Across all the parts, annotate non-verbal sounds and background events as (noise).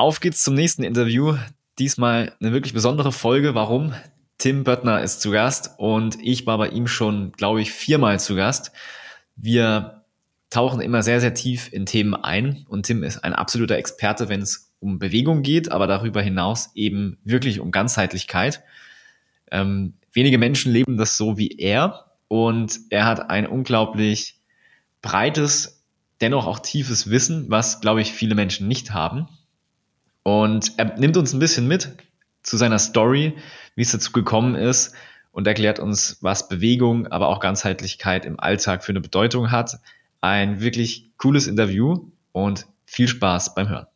Auf geht's zum nächsten Interview. Diesmal eine wirklich besondere Folge. Warum? Tim Böttner ist zu Gast und ich war bei ihm schon, glaube ich, viermal zu Gast. Wir tauchen immer sehr, sehr tief in Themen ein und Tim ist ein absoluter Experte, wenn es um Bewegung geht, aber darüber hinaus eben wirklich um Ganzheitlichkeit. Ähm, wenige Menschen leben das so wie er und er hat ein unglaublich breites, dennoch auch tiefes Wissen, was, glaube ich, viele Menschen nicht haben. Und er nimmt uns ein bisschen mit zu seiner Story, wie es dazu gekommen ist und erklärt uns, was Bewegung, aber auch Ganzheitlichkeit im Alltag für eine Bedeutung hat. Ein wirklich cooles Interview und viel Spaß beim Hören.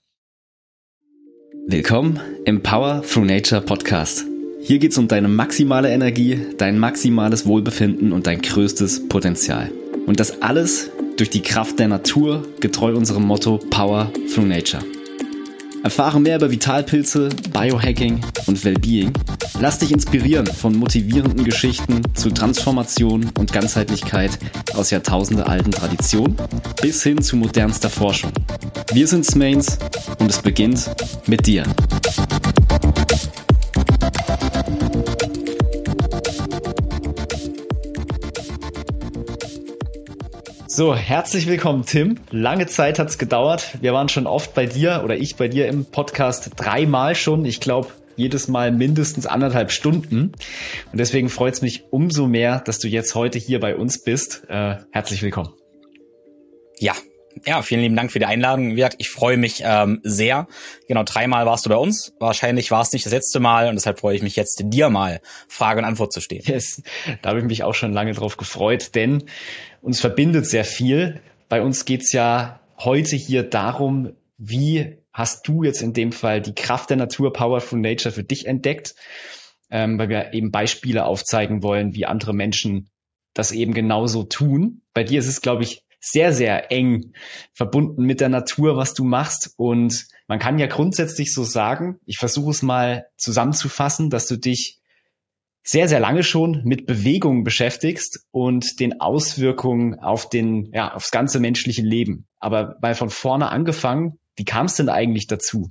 Willkommen im Power Through Nature Podcast. Hier geht es um deine maximale Energie, dein maximales Wohlbefinden und dein größtes Potenzial. Und das alles durch die Kraft der Natur, getreu unserem Motto Power Through Nature. Erfahre mehr über Vitalpilze, Biohacking und Wellbeing. Lass dich inspirieren von motivierenden Geschichten zu Transformation und Ganzheitlichkeit aus jahrtausendealten Traditionen bis hin zu modernster Forschung. Wir sind Smains und es beginnt mit dir. So, herzlich willkommen, Tim. Lange Zeit hat's gedauert. Wir waren schon oft bei dir oder ich bei dir im Podcast dreimal schon. Ich glaube, jedes Mal mindestens anderthalb Stunden. Und deswegen freut's mich umso mehr, dass du jetzt heute hier bei uns bist. Äh, herzlich willkommen. Ja, ja, vielen lieben Dank für die Einladung. Wie gesagt, ich freue mich ähm, sehr. Genau, dreimal warst du bei uns. Wahrscheinlich war es nicht das letzte Mal und deshalb freue ich mich jetzt, dir mal Frage und Antwort zu stehen. Yes, da habe ich mich auch schon lange drauf gefreut, denn uns verbindet sehr viel. Bei uns geht's ja heute hier darum, wie hast du jetzt in dem Fall die Kraft der Natur, Powerful Nature für dich entdeckt, ähm, weil wir eben Beispiele aufzeigen wollen, wie andere Menschen das eben genauso tun. Bei dir ist es, glaube ich, sehr, sehr eng verbunden mit der Natur, was du machst. Und man kann ja grundsätzlich so sagen, ich versuche es mal zusammenzufassen, dass du dich sehr, sehr lange schon mit Bewegung beschäftigst und den Auswirkungen auf den, ja, aufs ganze menschliche Leben. Aber mal von vorne angefangen, wie kam es denn eigentlich dazu?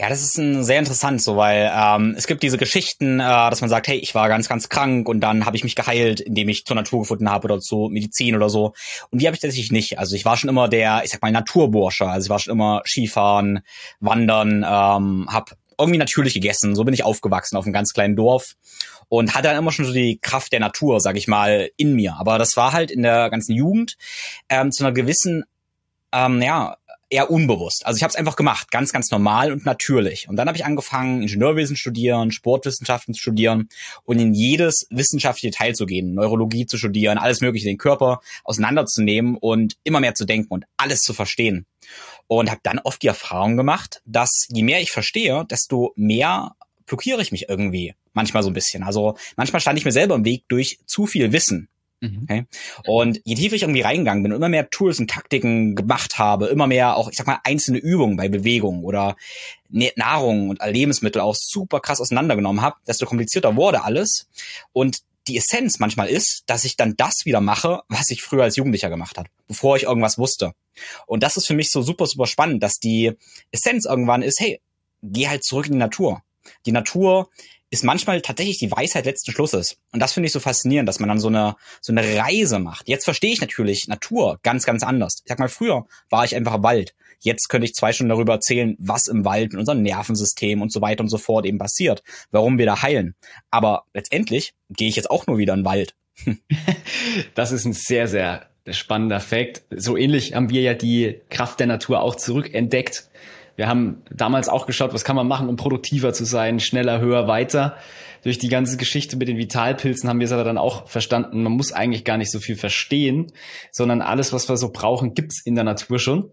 Ja, das ist ein sehr interessant, so weil ähm, es gibt diese Geschichten, äh, dass man sagt, hey, ich war ganz, ganz krank und dann habe ich mich geheilt, indem ich zur Natur gefunden habe oder zur Medizin oder so. Und die habe ich tatsächlich nicht. Also ich war schon immer der, ich sag mal, Naturbursche. Also ich war schon immer Skifahren, Wandern, ähm, habe irgendwie natürlich gegessen. So bin ich aufgewachsen auf einem ganz kleinen Dorf und hatte dann immer schon so die Kraft der Natur, sag ich mal, in mir. Aber das war halt in der ganzen Jugend ähm, zu einer gewissen, ähm, ja, eher unbewusst. Also ich habe es einfach gemacht, ganz, ganz normal und natürlich. Und dann habe ich angefangen, Ingenieurwesen studieren, Sportwissenschaften zu studieren und in jedes wissenschaftliche Teil zu gehen, Neurologie zu studieren, alles Mögliche, den Körper auseinanderzunehmen und immer mehr zu denken und alles zu verstehen und habe dann oft die Erfahrung gemacht, dass je mehr ich verstehe, desto mehr blockiere ich mich irgendwie. Manchmal so ein bisschen. Also manchmal stand ich mir selber im Weg durch zu viel Wissen. Mhm. Okay? Und je tiefer ich irgendwie reingegangen bin und immer mehr Tools und Taktiken gemacht habe, immer mehr auch, ich sag mal, einzelne Übungen bei Bewegung oder Nahrung und Lebensmittel auch super krass auseinandergenommen habe, desto komplizierter wurde alles. Und die Essenz manchmal ist, dass ich dann das wieder mache, was ich früher als Jugendlicher gemacht habe, bevor ich irgendwas wusste. Und das ist für mich so super, super spannend, dass die Essenz irgendwann ist, hey, geh halt zurück in die Natur. Die Natur ist manchmal tatsächlich die Weisheit letzten Schlusses. Und das finde ich so faszinierend, dass man dann so eine, so eine Reise macht. Jetzt verstehe ich natürlich Natur ganz, ganz anders. Ich sag mal, früher war ich einfach im Wald. Jetzt könnte ich zwei Stunden darüber erzählen, was im Wald mit unserem Nervensystem und so weiter und so fort eben passiert, warum wir da heilen. Aber letztendlich gehe ich jetzt auch nur wieder in den Wald. (laughs) das ist ein sehr, sehr spannender Fakt. So ähnlich haben wir ja die Kraft der Natur auch zurückentdeckt. Wir haben damals auch geschaut, was kann man machen, um produktiver zu sein, schneller, höher, weiter. Durch die ganze Geschichte mit den Vitalpilzen haben wir es aber dann auch verstanden, man muss eigentlich gar nicht so viel verstehen, sondern alles, was wir so brauchen, gibt's in der Natur schon.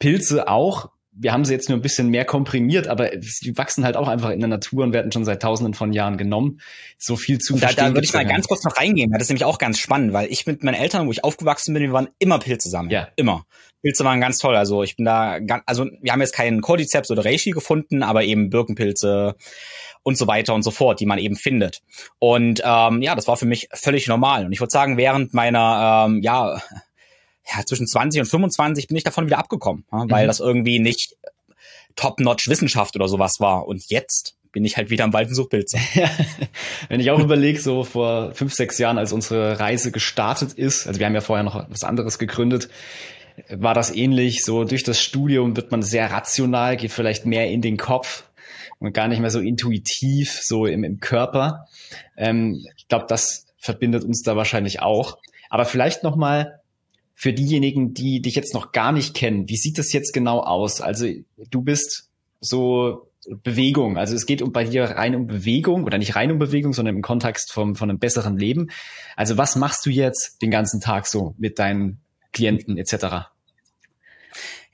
Pilze auch. Wir haben sie jetzt nur ein bisschen mehr komprimiert, aber sie wachsen halt auch einfach in der Natur und werden schon seit tausenden von Jahren genommen. So viel zu da, verstehen. Da würde ich mal ganz kurz noch reingehen, weil das ist nämlich auch ganz spannend, weil ich mit meinen Eltern, wo ich aufgewachsen bin, wir waren immer Pilze zusammen. Ja. Immer. Pilze waren ganz toll. Also ich bin da, ganz, also wir haben jetzt keinen Cordyceps oder Reishi gefunden, aber eben Birkenpilze und so weiter und so fort, die man eben findet. Und ähm, ja, das war für mich völlig normal. Und ich würde sagen, während meiner ähm, ja ja, zwischen 20 und 25 bin ich davon wieder abgekommen, ja, weil mhm. das irgendwie nicht top-notch Wissenschaft oder sowas war. Und jetzt bin ich halt wieder am Waldensuchpilze. (laughs) Wenn ich auch überlege, so vor fünf, sechs Jahren, als unsere Reise gestartet ist, also wir haben ja vorher noch was anderes gegründet, war das ähnlich. So durch das Studium wird man sehr rational, geht vielleicht mehr in den Kopf und gar nicht mehr so intuitiv, so im, im Körper. Ähm, ich glaube, das verbindet uns da wahrscheinlich auch. Aber vielleicht noch mal für diejenigen, die dich jetzt noch gar nicht kennen, wie sieht das jetzt genau aus? Also du bist so Bewegung. Also es geht um bei dir rein um Bewegung oder nicht rein um Bewegung, sondern im Kontext vom, von einem besseren Leben. Also was machst du jetzt den ganzen Tag so mit deinen Klienten etc.?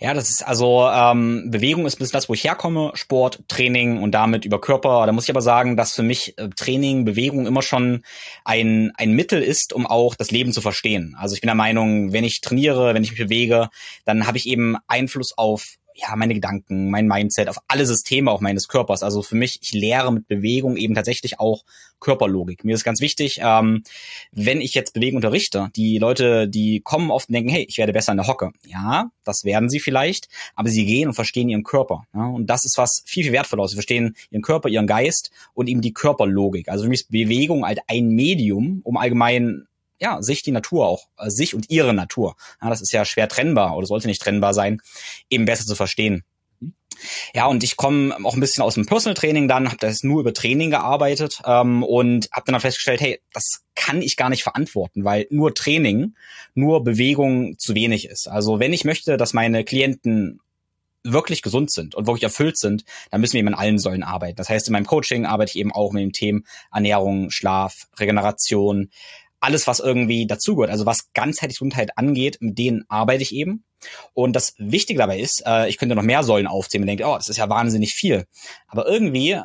Ja, das ist also ähm, Bewegung ist bis das, wo ich herkomme, Sport, Training und damit über Körper. Da muss ich aber sagen, dass für mich äh, Training, Bewegung immer schon ein ein Mittel ist, um auch das Leben zu verstehen. Also ich bin der Meinung, wenn ich trainiere, wenn ich mich bewege, dann habe ich eben Einfluss auf ja, meine Gedanken, mein Mindset, auf alle Systeme auch meines Körpers. Also für mich, ich lehre mit Bewegung eben tatsächlich auch Körperlogik. Mir ist ganz wichtig, ähm, wenn ich jetzt Bewegung unterrichte, die Leute, die kommen oft und denken, hey, ich werde besser in der Hocke. Ja, das werden sie vielleicht, aber sie gehen und verstehen ihren Körper. Ja? Und das ist was viel, viel wertvoller. Sie verstehen ihren Körper, ihren Geist und eben die Körperlogik. Also für mich ist Bewegung halt ein Medium, um allgemein ja, sich die Natur auch, äh, sich und ihre Natur, ja, das ist ja schwer trennbar oder sollte nicht trennbar sein, eben besser zu verstehen. Ja, und ich komme auch ein bisschen aus dem Personal Training dann, habe das nur über Training gearbeitet ähm, und habe dann festgestellt, hey, das kann ich gar nicht verantworten, weil nur Training, nur Bewegung zu wenig ist. Also wenn ich möchte, dass meine Klienten wirklich gesund sind und wirklich erfüllt sind, dann müssen wir eben an allen Säulen arbeiten. Das heißt, in meinem Coaching arbeite ich eben auch mit den Themen Ernährung, Schlaf, Regeneration, alles, was irgendwie dazugehört, also was ganzheitlich Gesundheit angeht, mit denen arbeite ich eben. Und das Wichtige dabei ist, äh, ich könnte noch mehr Säulen aufzählen und denke, oh, das ist ja wahnsinnig viel. Aber irgendwie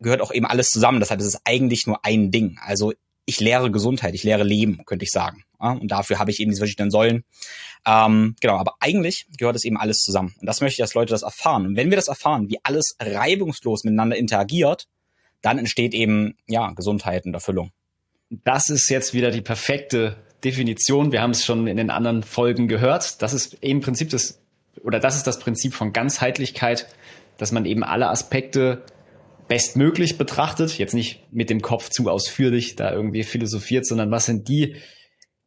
gehört auch eben alles zusammen. Das heißt, es ist eigentlich nur ein Ding. Also ich lehre Gesundheit, ich lehre Leben, könnte ich sagen. Und dafür habe ich eben diese verschiedenen Säulen. Ähm, genau, aber eigentlich gehört es eben alles zusammen. Und das möchte ich, dass Leute das erfahren. Und wenn wir das erfahren, wie alles reibungslos miteinander interagiert, dann entsteht eben ja Gesundheit und Erfüllung das ist jetzt wieder die perfekte Definition. Wir haben es schon in den anderen Folgen gehört. Das ist im Prinzip das, oder das ist das Prinzip von Ganzheitlichkeit, dass man eben alle Aspekte bestmöglich betrachtet, jetzt nicht mit dem Kopf zu ausführlich da irgendwie philosophiert, sondern was sind die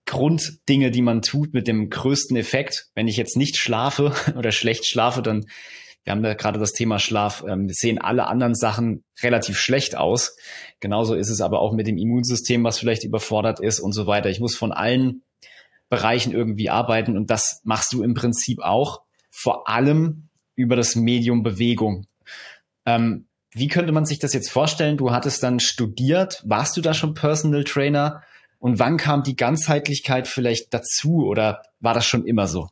Grunddinge, die man tut mit dem größten Effekt. Wenn ich jetzt nicht schlafe (laughs) oder schlecht schlafe, dann wir haben da gerade das Thema Schlaf, ähm, sehen alle anderen Sachen relativ schlecht aus. Genauso ist es aber auch mit dem Immunsystem, was vielleicht überfordert ist und so weiter. Ich muss von allen Bereichen irgendwie arbeiten und das machst du im Prinzip auch, vor allem über das Medium Bewegung. Ähm, wie könnte man sich das jetzt vorstellen? Du hattest dann studiert, warst du da schon Personal Trainer? Und wann kam die Ganzheitlichkeit vielleicht dazu oder war das schon immer so?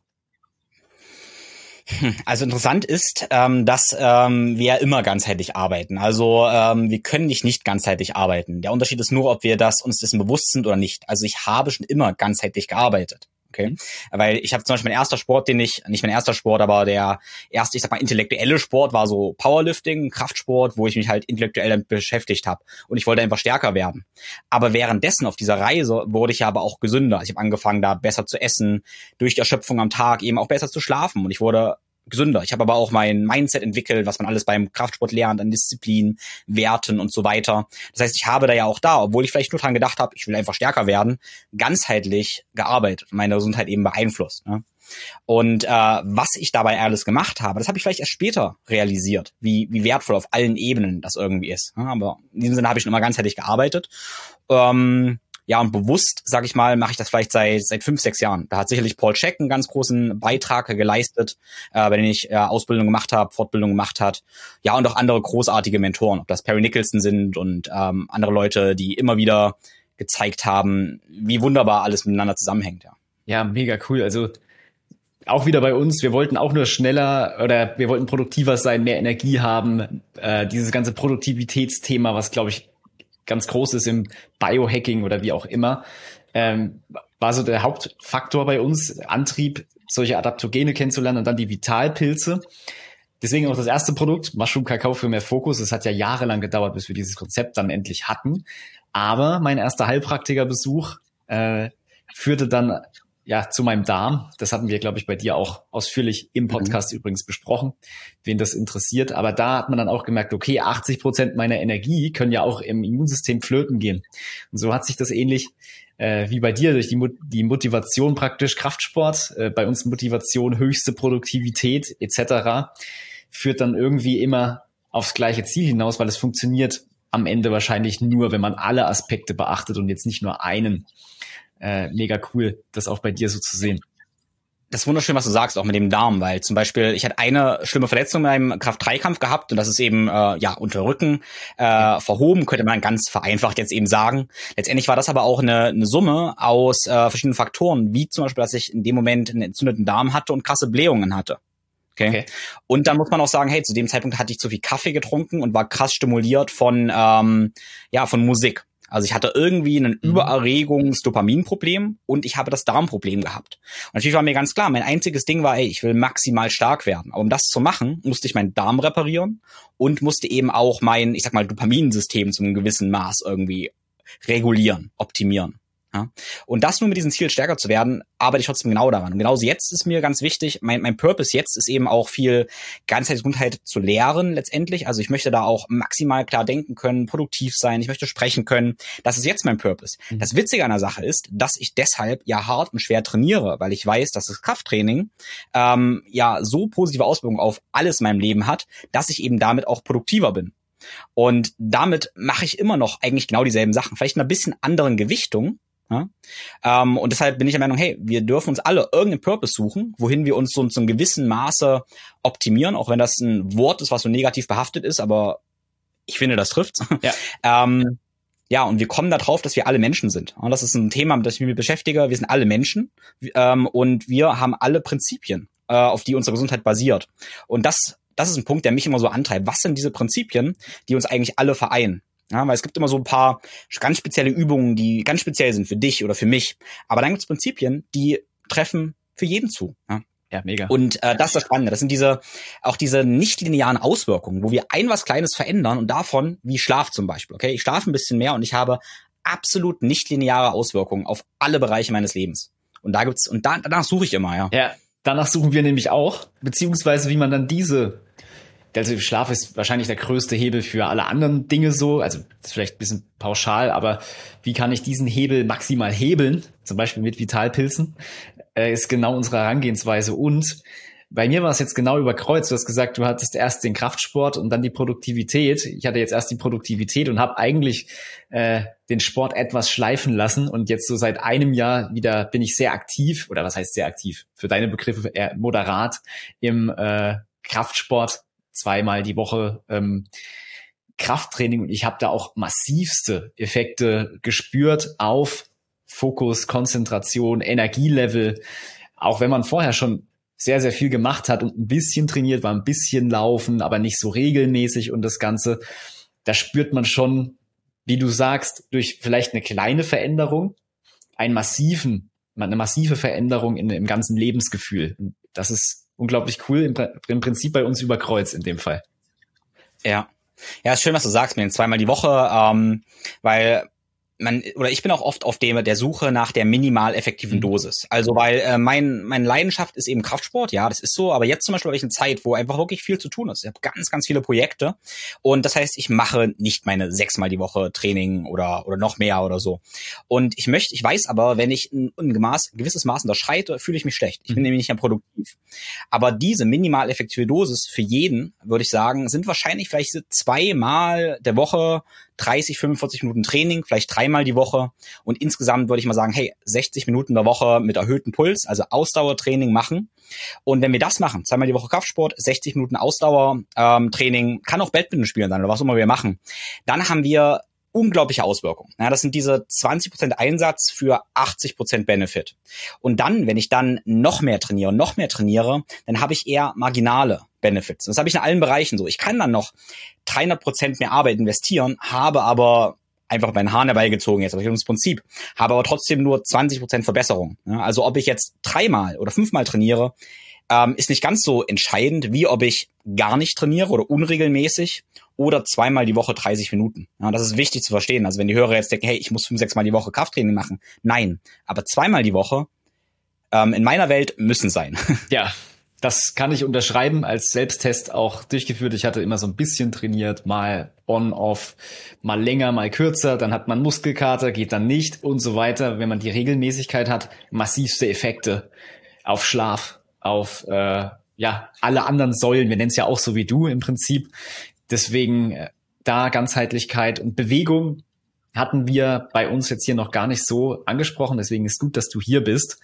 Also interessant ist, ähm, dass ähm, wir immer ganzheitlich arbeiten. Also ähm, wir können nicht nicht ganzheitlich arbeiten. Der Unterschied ist nur, ob wir das uns dessen bewusst sind oder nicht. Also ich habe schon immer ganzheitlich gearbeitet. Okay. Weil ich habe zum Beispiel mein erster Sport, den ich, nicht mein erster Sport, aber der erste, ich sag mal, intellektuelle Sport war so Powerlifting, Kraftsport, wo ich mich halt intellektuell damit beschäftigt habe. Und ich wollte einfach stärker werden. Aber währenddessen auf dieser Reise wurde ich aber auch gesünder. Ich habe angefangen, da besser zu essen, durch die Erschöpfung am Tag eben auch besser zu schlafen. Und ich wurde gesünder. Ich habe aber auch mein Mindset entwickelt, was man alles beim Kraftsport lernt, an Disziplin, Werten und so weiter. Das heißt, ich habe da ja auch da, obwohl ich vielleicht nur dran gedacht habe, ich will einfach stärker werden, ganzheitlich gearbeitet, meine Gesundheit eben beeinflusst. Ne? Und äh, was ich dabei alles gemacht habe, das habe ich vielleicht erst später realisiert, wie, wie wertvoll auf allen Ebenen das irgendwie ist. Ne? Aber in diesem Sinne habe ich schon immer ganzheitlich gearbeitet. Ähm, ja, und bewusst, sage ich mal, mache ich das vielleicht seit seit fünf, sechs Jahren. Da hat sicherlich Paul Check einen ganz großen Beitrag geleistet, äh, bei dem ich äh, Ausbildung gemacht habe, Fortbildung gemacht hat. Ja, und auch andere großartige Mentoren, ob das Perry Nicholson sind und ähm, andere Leute, die immer wieder gezeigt haben, wie wunderbar alles miteinander zusammenhängt. Ja, ja mega cool. Also auch wieder bei uns, wir wollten auch nur schneller oder wir wollten produktiver sein, mehr Energie haben. Äh, dieses ganze Produktivitätsthema, was glaube ich ganz groß ist im Biohacking oder wie auch immer, ähm, war so der Hauptfaktor bei uns, Antrieb, solche Adaptogene kennenzulernen und dann die Vitalpilze. Deswegen auch das erste Produkt, Mushroom Kakao für mehr Fokus. Es hat ja jahrelang gedauert, bis wir dieses Konzept dann endlich hatten. Aber mein erster Heilpraktikerbesuch äh, führte dann ja, zu meinem Darm. Das hatten wir, glaube ich, bei dir auch ausführlich im Podcast mhm. übrigens besprochen, wen das interessiert. Aber da hat man dann auch gemerkt, okay, 80 Prozent meiner Energie können ja auch im Immunsystem flöten gehen. Und so hat sich das ähnlich äh, wie bei dir durch die, die Motivation praktisch Kraftsport, äh, bei uns Motivation höchste Produktivität etc. führt dann irgendwie immer aufs gleiche Ziel hinaus, weil es funktioniert am Ende wahrscheinlich nur, wenn man alle Aspekte beachtet und jetzt nicht nur einen äh, mega cool, das auch bei dir so zu sehen. Das ist wunderschön, was du sagst, auch mit dem Darm, weil zum Beispiel ich hatte eine schlimme Verletzung in meinem Kraft-3-Kampf gehabt und das ist eben äh, ja unter Rücken äh, verhoben, könnte man ganz vereinfacht jetzt eben sagen. Letztendlich war das aber auch eine, eine Summe aus äh, verschiedenen Faktoren, wie zum Beispiel, dass ich in dem Moment einen entzündeten Darm hatte und krasse Blähungen hatte. Okay. okay. Und dann muss man auch sagen, hey, zu dem Zeitpunkt hatte ich zu viel Kaffee getrunken und war krass stimuliert von ähm, ja von Musik. Also ich hatte irgendwie ein mhm. Übererregungs-Dopaminproblem und ich habe das Darmproblem gehabt. Und natürlich war mir ganz klar, mein einziges Ding war, ey, ich will maximal stark werden. Aber um das zu machen, musste ich meinen Darm reparieren und musste eben auch mein, ich sag mal, Dopaminsystem zu einem gewissen Maß irgendwie regulieren, optimieren. Ja? Und das nur mit diesem Ziel stärker zu werden, arbeite ich trotzdem genau daran. Und genauso jetzt ist mir ganz wichtig, mein, mein Purpose jetzt ist eben auch viel Ganzheitsgesundheit zu lehren letztendlich. Also ich möchte da auch maximal klar denken können, produktiv sein, ich möchte sprechen können. Das ist jetzt mein Purpose. Mhm. Das Witzige an der Sache ist, dass ich deshalb ja hart und schwer trainiere, weil ich weiß, dass das Krafttraining ähm, ja so positive Auswirkungen auf alles in meinem Leben hat, dass ich eben damit auch produktiver bin. Und damit mache ich immer noch eigentlich genau dieselben Sachen, vielleicht in einer bisschen anderen Gewichtung, ja? Ähm, und deshalb bin ich der Meinung, hey, wir dürfen uns alle irgendeinen Purpose suchen, wohin wir uns so zu einem gewissen Maße optimieren, auch wenn das ein Wort ist, was so negativ behaftet ist, aber ich finde, das trifft. Ja. (laughs) ähm, ja, und wir kommen darauf, dass wir alle Menschen sind. Und das ist ein Thema, mit dem ich mich beschäftige. Wir sind alle Menschen ähm, und wir haben alle Prinzipien, äh, auf die unsere Gesundheit basiert. Und das, das ist ein Punkt, der mich immer so antreibt. Was sind diese Prinzipien, die uns eigentlich alle vereinen? Ja, weil es gibt immer so ein paar ganz spezielle Übungen, die ganz speziell sind für dich oder für mich. Aber dann gibt es Prinzipien, die treffen für jeden zu. Ja. Ja, mega. Und äh, das ist das Spannende. Das sind diese auch diese nicht linearen Auswirkungen, wo wir ein was Kleines verändern und davon wie Schlaf zum Beispiel. Okay, ich schlafe ein bisschen mehr und ich habe absolut nicht lineare Auswirkungen auf alle Bereiche meines Lebens. Und da gibt's und da, danach suche ich immer, ja. Ja, danach suchen wir nämlich auch, beziehungsweise wie man dann diese also Schlaf ist wahrscheinlich der größte Hebel für alle anderen Dinge so. Also das ist vielleicht ein bisschen pauschal, aber wie kann ich diesen Hebel maximal hebeln? Zum Beispiel mit Vitalpilzen, äh, ist genau unsere Herangehensweise. Und bei mir war es jetzt genau überkreuzt. Du hast gesagt, du hattest erst den Kraftsport und dann die Produktivität. Ich hatte jetzt erst die Produktivität und habe eigentlich äh, den Sport etwas schleifen lassen. Und jetzt so seit einem Jahr wieder bin ich sehr aktiv, oder was heißt sehr aktiv? Für deine Begriffe eher moderat im äh, Kraftsport zweimal die Woche ähm, Krafttraining und ich habe da auch massivste Effekte gespürt auf Fokus, Konzentration, Energielevel. Auch wenn man vorher schon sehr, sehr viel gemacht hat und ein bisschen trainiert, war ein bisschen laufen, aber nicht so regelmäßig und das Ganze, da spürt man schon, wie du sagst, durch vielleicht eine kleine Veränderung, einen massiven, eine massive Veränderung in, im ganzen Lebensgefühl. Das ist unglaublich cool. Im, Im, Prinzip bei uns über Kreuz in dem Fall. Ja. Ja, ist schön, was du sagst mit zweimal die Woche, ähm, weil man oder ich bin auch oft auf dem der Suche nach der minimal effektiven mhm. Dosis. Also weil äh, mein meine Leidenschaft ist eben Kraftsport, ja, das ist so. Aber jetzt zum Beispiel habe ich eine Zeit, wo einfach wirklich viel zu tun ist. Ich habe ganz ganz viele Projekte und das heißt, ich mache nicht meine sechsmal die Woche Training oder oder noch mehr oder so. Und ich möchte, ich weiß aber, wenn ich ein, ein, Maß, ein gewisses Maß unterschreite, fühle ich mich schlecht. Ich bin mhm. nämlich nicht mehr produktiv. Aber diese minimal effektive Dosis für jeden, würde ich sagen, sind wahrscheinlich vielleicht zweimal der Woche 30, 45 Minuten Training, vielleicht dreimal die Woche und insgesamt würde ich mal sagen, hey, 60 Minuten der Woche mit erhöhtem Puls, also Ausdauertraining machen. Und wenn wir das machen, zweimal die Woche Kraftsport, 60 Minuten Ausdauertraining, kann auch Badminton spielen sein oder was immer wir machen, dann haben wir unglaubliche Auswirkungen. Ja, das sind diese 20% Einsatz für 80% Benefit. Und dann, wenn ich dann noch mehr trainiere und noch mehr trainiere, dann habe ich eher marginale Benefits. Das habe ich in allen Bereichen so. Ich kann dann noch 300% mehr Arbeit investieren, habe aber einfach meinen Hahn herbeigezogen jetzt, aber das Prinzip, habe aber trotzdem nur 20% Verbesserung. Ja, also ob ich jetzt dreimal oder fünfmal trainiere, ähm, ist nicht ganz so entscheidend, wie ob ich gar nicht trainiere oder unregelmäßig oder zweimal die Woche 30 Minuten. Ja, das ist wichtig zu verstehen. Also wenn die Hörer jetzt denken, hey, ich muss fünf, sechs Mal die Woche Krafttraining machen. Nein, aber zweimal die Woche ähm, in meiner Welt müssen sein. (laughs) Ja, das kann ich unterschreiben, als Selbsttest auch durchgeführt. Ich hatte immer so ein bisschen trainiert, mal on-off, mal länger, mal kürzer, dann hat man Muskelkater, geht dann nicht und so weiter. Wenn man die Regelmäßigkeit hat, massivste Effekte auf Schlaf, auf äh, ja alle anderen Säulen. Wir nennen es ja auch so wie du im Prinzip. Deswegen äh, da Ganzheitlichkeit und Bewegung hatten wir bei uns jetzt hier noch gar nicht so angesprochen. Deswegen ist gut, dass du hier bist.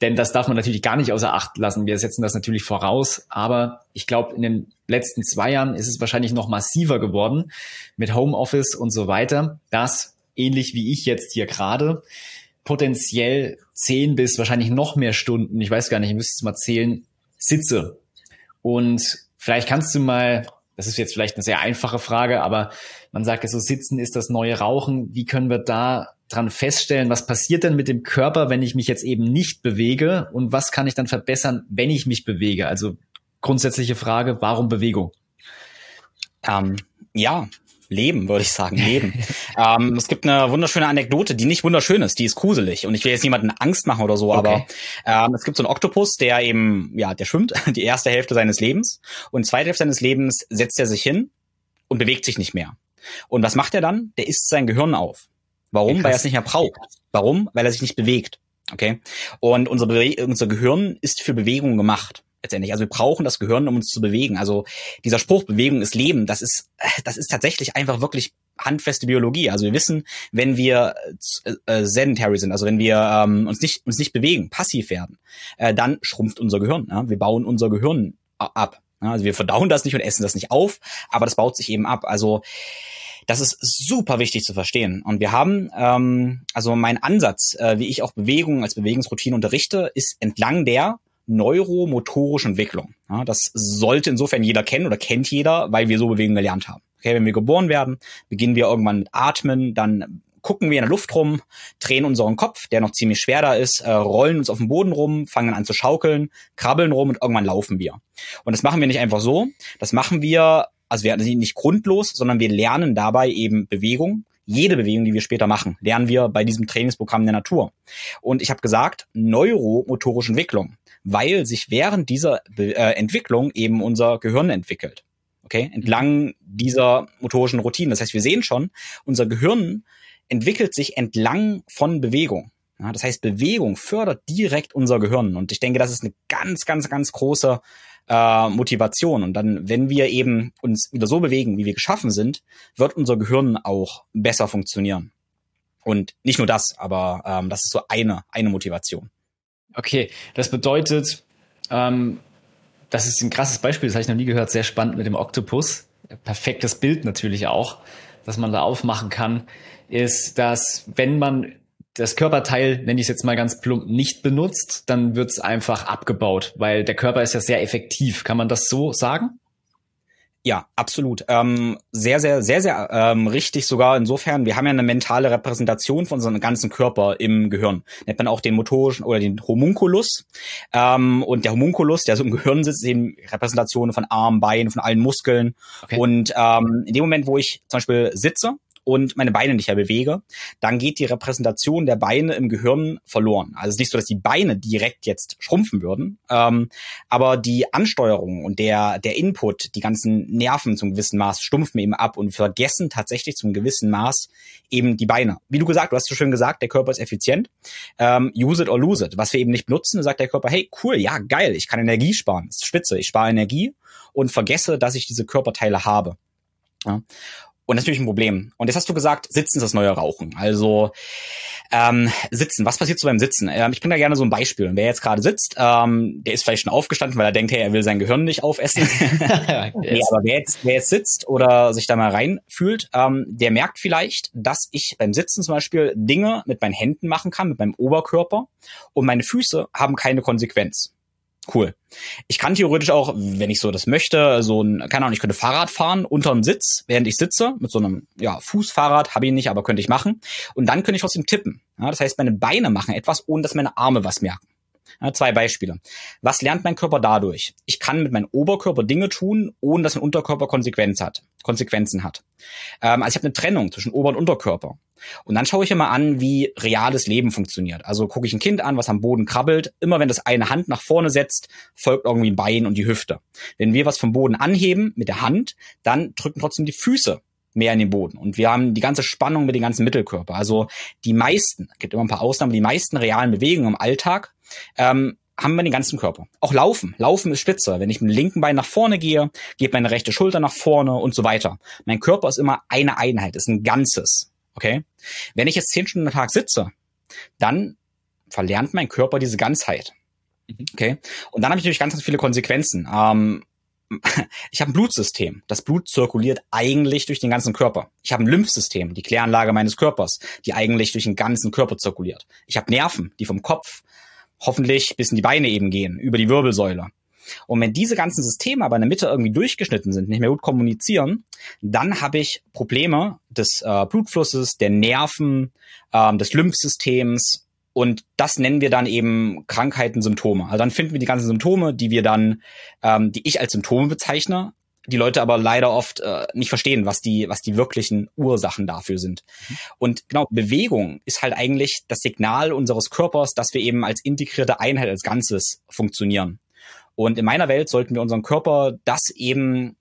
Denn das darf man natürlich gar nicht außer Acht lassen. Wir setzen das natürlich voraus. Aber ich glaube, in den letzten zwei Jahren ist es wahrscheinlich noch massiver geworden mit Homeoffice und so weiter, dass ähnlich wie ich jetzt hier gerade potenziell zehn bis wahrscheinlich noch mehr Stunden, ich weiß gar nicht, ich müsste es mal zählen, sitze. Und vielleicht kannst du mal das ist jetzt vielleicht eine sehr einfache Frage, aber man sagt ja so, Sitzen ist das neue Rauchen. Wie können wir da dran feststellen, was passiert denn mit dem Körper, wenn ich mich jetzt eben nicht bewege und was kann ich dann verbessern, wenn ich mich bewege? Also grundsätzliche Frage, warum Bewegung? Ähm, ja, Leben, würde ich sagen, Leben. (laughs) ähm, es gibt eine wunderschöne Anekdote, die nicht wunderschön ist, die ist gruselig. Und ich will jetzt niemanden Angst machen oder so, okay. aber ähm, es gibt so einen Oktopus, der eben, ja, der schwimmt (laughs) die erste Hälfte seines Lebens und zweite Hälfte seines Lebens setzt er sich hin und bewegt sich nicht mehr. Und was macht er dann? Der isst sein Gehirn auf. Warum? Weil er es nicht mehr braucht. Warum? Weil er sich nicht bewegt. Okay? Und unser, Bewe unser Gehirn ist für Bewegung gemacht letztendlich. Also wir brauchen das Gehirn, um uns zu bewegen. Also dieser Spruch, Bewegung ist Leben, das ist, das ist tatsächlich einfach wirklich handfeste Biologie. Also wir wissen, wenn wir äh, äh, sedentary sind, also wenn wir ähm, uns nicht uns nicht bewegen, passiv werden, äh, dann schrumpft unser Gehirn. Ja? Wir bauen unser Gehirn ab. Ja? Also wir verdauen das nicht und essen das nicht auf, aber das baut sich eben ab. Also das ist super wichtig zu verstehen. Und wir haben, ähm, also mein Ansatz, äh, wie ich auch Bewegungen als Bewegungsroutine unterrichte, ist entlang der neuromotorische Entwicklung. Ja, das sollte insofern jeder kennen oder kennt jeder, weil wir so bewegen gelernt haben. Okay, wenn wir geboren werden, beginnen wir irgendwann mit Atmen, dann gucken wir in der Luft rum, drehen unseren Kopf, der noch ziemlich schwer da ist, äh, rollen uns auf dem Boden rum, fangen an zu schaukeln, krabbeln rum und irgendwann laufen wir. Und das machen wir nicht einfach so, das machen wir, also wir sind nicht grundlos, sondern wir lernen dabei eben Bewegung, jede Bewegung, die wir später machen, lernen wir bei diesem Trainingsprogramm der Natur. Und ich habe gesagt, neuromotorische Entwicklung weil sich während dieser Be äh, Entwicklung eben unser Gehirn entwickelt. Okay, entlang dieser motorischen Routinen. Das heißt, wir sehen schon, unser Gehirn entwickelt sich entlang von Bewegung. Ja, das heißt, Bewegung fördert direkt unser Gehirn. Und ich denke, das ist eine ganz, ganz, ganz große äh, Motivation. Und dann, wenn wir eben uns wieder so bewegen, wie wir geschaffen sind, wird unser Gehirn auch besser funktionieren. Und nicht nur das, aber ähm, das ist so eine, eine Motivation. Okay, das bedeutet, ähm, das ist ein krasses Beispiel, das habe ich noch nie gehört, sehr spannend mit dem Oktopus. Perfektes Bild natürlich auch, das man da aufmachen kann, ist, dass wenn man das Körperteil, nenne ich es jetzt mal ganz plump, nicht benutzt, dann wird es einfach abgebaut, weil der Körper ist ja sehr effektiv. Kann man das so sagen? Ja, absolut. Ähm, sehr, sehr, sehr, sehr ähm, richtig sogar insofern. Wir haben ja eine mentale Repräsentation von unserem ganzen Körper im Gehirn. Nennt man auch den motorischen oder den Homunculus. Ähm, und der Homunculus, der so im Gehirn sitzt, ist eben Repräsentation von Arm, Bein, von allen Muskeln. Okay. Und ähm, in dem Moment, wo ich zum Beispiel sitze, und meine Beine nicht mehr bewege, dann geht die Repräsentation der Beine im Gehirn verloren. Also es ist nicht so, dass die Beine direkt jetzt schrumpfen würden, ähm, aber die Ansteuerung und der, der Input, die ganzen Nerven zum gewissen Maß stumpfen eben ab und vergessen tatsächlich zum gewissen Maß eben die Beine. Wie du gesagt, du hast so schön gesagt, der Körper ist effizient. Ähm, use it or lose it. Was wir eben nicht benutzen, sagt der Körper, hey, cool, ja, geil, ich kann Energie sparen. Das ist spitze, ich spare Energie und vergesse, dass ich diese Körperteile habe. Ja. Und das ist natürlich ein Problem. Und jetzt hast du gesagt, Sitzen ist das neue Rauchen. Also ähm, Sitzen, was passiert so beim Sitzen? Ähm, ich bringe da gerne so ein Beispiel. Wer jetzt gerade sitzt, ähm, der ist vielleicht schon aufgestanden, weil er denkt, hey, er will sein Gehirn nicht aufessen. (laughs) nee, aber wer jetzt, wer jetzt sitzt oder sich da mal reinfühlt, ähm, der merkt vielleicht, dass ich beim Sitzen zum Beispiel Dinge mit meinen Händen machen kann, mit meinem Oberkörper und meine Füße haben keine Konsequenz. Cool. Ich kann theoretisch auch, wenn ich so das möchte, so ein, keine Ahnung, ich könnte Fahrrad fahren unterm Sitz, während ich sitze, mit so einem, ja, Fußfahrrad, habe ich nicht, aber könnte ich machen. Und dann könnte ich trotzdem tippen. Ja, das heißt, meine Beine machen etwas, ohne dass meine Arme was merken. Ja, zwei Beispiele. Was lernt mein Körper dadurch? Ich kann mit meinem Oberkörper Dinge tun, ohne dass mein Unterkörper Konsequenz hat, Konsequenzen hat. Ähm, also ich habe eine Trennung zwischen Ober- und Unterkörper. Und dann schaue ich immer an, wie reales Leben funktioniert. Also gucke ich ein Kind an, was am Boden krabbelt. Immer wenn das eine Hand nach vorne setzt, folgt irgendwie ein Bein und die Hüfte. Wenn wir was vom Boden anheben mit der Hand, dann drücken trotzdem die Füße mehr in den Boden. Und wir haben die ganze Spannung mit dem ganzen Mittelkörper. Also die meisten, gibt immer ein paar Ausnahmen, die meisten realen Bewegungen im Alltag ähm, haben wir den ganzen Körper. Auch Laufen. Laufen ist spitze. Wenn ich mit dem linken Bein nach vorne gehe, geht meine rechte Schulter nach vorne und so weiter. Mein Körper ist immer eine Einheit, ist ein Ganzes. Okay? Wenn ich jetzt zehn Stunden am Tag sitze, dann verlernt mein Körper diese Ganzheit. Mhm. Okay? Und dann habe ich natürlich ganz, ganz viele Konsequenzen. Ähm, (laughs) ich habe ein Blutsystem. Das Blut zirkuliert eigentlich durch den ganzen Körper. Ich habe ein Lymphsystem, die Kläranlage meines Körpers, die eigentlich durch den ganzen Körper zirkuliert. Ich habe Nerven, die vom Kopf hoffentlich bis in die Beine eben gehen, über die Wirbelsäule. Und wenn diese ganzen Systeme aber in der Mitte irgendwie durchgeschnitten sind, nicht mehr gut kommunizieren, dann habe ich Probleme des äh, Blutflusses, der Nerven, äh, des Lymphsystems und das nennen wir dann eben Krankheiten, Symptome. Also dann finden wir die ganzen Symptome, die wir dann, ähm, die ich als Symptome bezeichne, die Leute aber leider oft äh, nicht verstehen, was die, was die wirklichen Ursachen dafür sind. Mhm. Und genau, Bewegung ist halt eigentlich das Signal unseres Körpers, dass wir eben als integrierte Einheit, als Ganzes funktionieren. Und in meiner Welt sollten wir unserem Körper das eben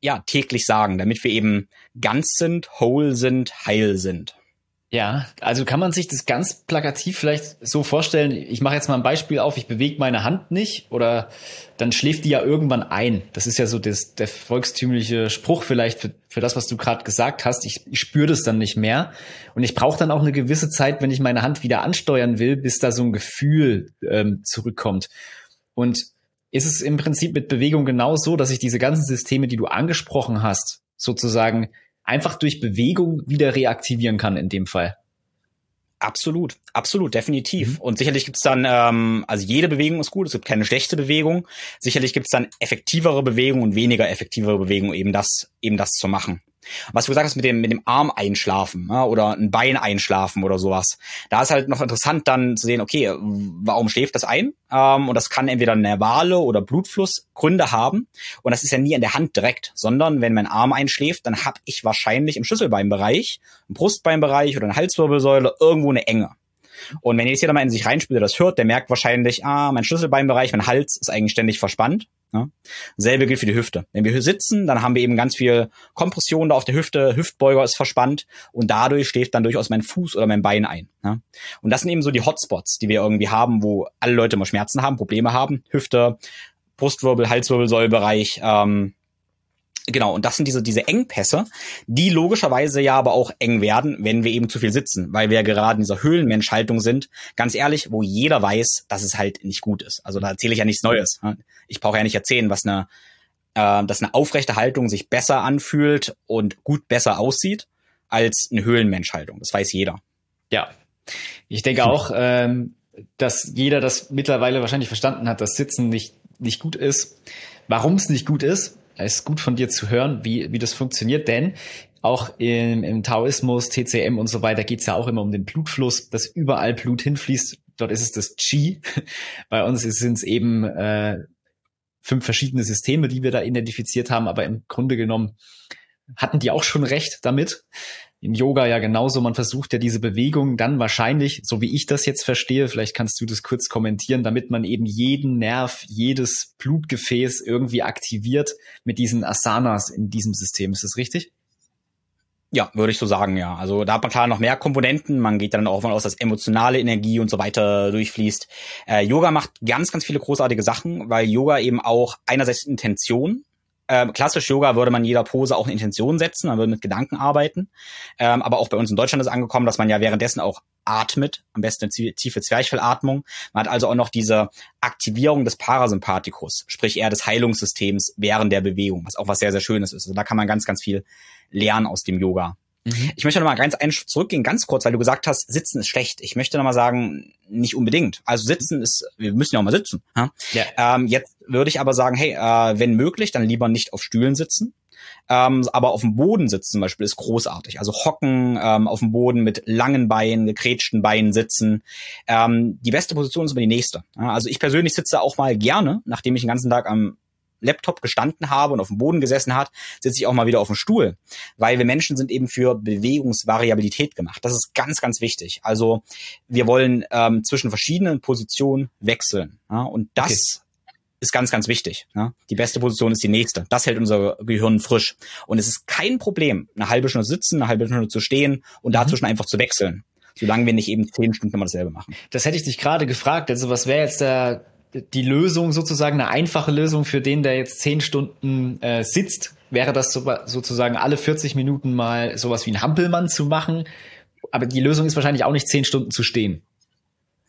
ja täglich sagen, damit wir eben ganz sind, whole sind, heil sind. Ja, also kann man sich das ganz plakativ vielleicht so vorstellen, ich mache jetzt mal ein Beispiel auf, ich bewege meine Hand nicht oder dann schläft die ja irgendwann ein. Das ist ja so das, der volkstümliche Spruch vielleicht für, für das, was du gerade gesagt hast. Ich, ich spüre das dann nicht mehr und ich brauche dann auch eine gewisse Zeit, wenn ich meine Hand wieder ansteuern will, bis da so ein Gefühl ähm, zurückkommt. Und ist es im Prinzip mit Bewegung genau so, dass ich diese ganzen Systeme, die du angesprochen hast, sozusagen einfach durch Bewegung wieder reaktivieren kann in dem Fall. Absolut, absolut, definitiv. Mhm. Und sicherlich gibt's dann, ähm, also jede Bewegung ist gut, es gibt keine schlechte Bewegung. Sicherlich gibt's dann effektivere Bewegung und weniger effektivere Bewegung, eben das, eben das zu machen. Was du gesagt hast mit dem, mit dem Arm einschlafen ja, oder ein Bein einschlafen oder sowas. Da ist halt noch interessant dann zu sehen, okay, warum schläft das ein? Ähm, und das kann entweder nervale oder Blutflussgründe haben. Und das ist ja nie an der Hand direkt, sondern wenn mein Arm einschläft, dann habe ich wahrscheinlich im Schlüsselbeinbereich, im Brustbeinbereich oder in der Halswirbelsäule irgendwo eine Enge. Und wenn jetzt jeder mal in sich reinspielt, der das hört, der merkt wahrscheinlich, ah, mein Schlüsselbeinbereich, mein Hals ist eigentlich ständig verspannt. Ja. Selbe gilt für die Hüfte. Wenn wir sitzen, dann haben wir eben ganz viel Kompression da auf der Hüfte, Hüftbeuger ist verspannt und dadurch schläft dann durchaus mein Fuß oder mein Bein ein. Ja. Und das sind eben so die Hotspots, die wir irgendwie haben, wo alle Leute immer Schmerzen haben, Probleme haben. Hüfte, Brustwirbel, Halswirbelsäulebereich, ähm, Genau, und das sind diese, diese Engpässe, die logischerweise ja aber auch eng werden, wenn wir eben zu viel sitzen, weil wir ja gerade in dieser Höhlenmenschhaltung sind, ganz ehrlich, wo jeder weiß, dass es halt nicht gut ist. Also da erzähle ich ja nichts Neues. Ne? Ich brauche ja nicht erzählen, was eine, äh, dass eine aufrechte Haltung sich besser anfühlt und gut besser aussieht als eine Höhlenmenschhaltung. Das weiß jeder. Ja, ich denke auch, ähm, dass jeder das mittlerweile wahrscheinlich verstanden hat, dass Sitzen nicht, nicht gut ist. Warum es nicht gut ist, es ist gut von dir zu hören, wie, wie das funktioniert, denn auch im, im Taoismus, TCM und so weiter geht es ja auch immer um den Blutfluss, dass überall Blut hinfließt. Dort ist es das Qi. (laughs) Bei uns sind es eben äh, fünf verschiedene Systeme, die wir da identifiziert haben, aber im Grunde genommen hatten die auch schon recht damit im Yoga ja genauso. Man versucht ja diese Bewegung dann wahrscheinlich, so wie ich das jetzt verstehe, vielleicht kannst du das kurz kommentieren, damit man eben jeden Nerv, jedes Blutgefäß irgendwie aktiviert mit diesen Asanas in diesem System. Ist das richtig? Ja, würde ich so sagen, ja. Also da hat man klar noch mehr Komponenten. Man geht dann auch davon aus, dass emotionale Energie und so weiter durchfließt. Äh, Yoga macht ganz, ganz viele großartige Sachen, weil Yoga eben auch einerseits Intention ähm, klassisch Yoga würde man jeder Pose auch eine Intention setzen, man würde mit Gedanken arbeiten. Ähm, aber auch bei uns in Deutschland ist angekommen, dass man ja währenddessen auch atmet, am besten eine tiefe Zwerchfellatmung. Man hat also auch noch diese Aktivierung des Parasympathikus, sprich eher des Heilungssystems während der Bewegung, was auch was sehr, sehr Schönes ist. Also da kann man ganz, ganz viel lernen aus dem Yoga. Mhm. Ich möchte noch mal ganz einen Schritt zurückgehen, ganz kurz, weil du gesagt hast, Sitzen ist schlecht. Ich möchte noch mal sagen, nicht unbedingt. Also Sitzen ist, wir müssen ja auch mal sitzen. Ja. Ähm, jetzt würde ich aber sagen, hey, äh, wenn möglich, dann lieber nicht auf Stühlen sitzen. Ähm, aber auf dem Boden sitzen zum Beispiel ist großartig. Also hocken ähm, auf dem Boden mit langen Beinen, gekrätschten Beinen sitzen. Ähm, die beste Position ist immer die nächste. Ja, also ich persönlich sitze auch mal gerne, nachdem ich den ganzen Tag am Laptop gestanden habe und auf dem Boden gesessen hat, sitze ich auch mal wieder auf dem Stuhl. Weil wir Menschen sind eben für Bewegungsvariabilität gemacht. Das ist ganz, ganz wichtig. Also wir wollen ähm, zwischen verschiedenen Positionen wechseln. Ja? Und das okay. ist ganz, ganz wichtig. Ja? Die beste Position ist die nächste. Das hält unser Gehirn frisch. Und es ist kein Problem, eine halbe Stunde sitzen, eine halbe Stunde zu stehen und mhm. dazwischen einfach zu wechseln. Solange wir nicht eben zehn Stunden immer dasselbe machen. Das hätte ich dich gerade gefragt. Also was wäre jetzt der die Lösung sozusagen, eine einfache Lösung für den, der jetzt zehn Stunden äh, sitzt, wäre das so, sozusagen alle 40 Minuten mal sowas wie ein Hampelmann zu machen. Aber die Lösung ist wahrscheinlich auch nicht zehn Stunden zu stehen.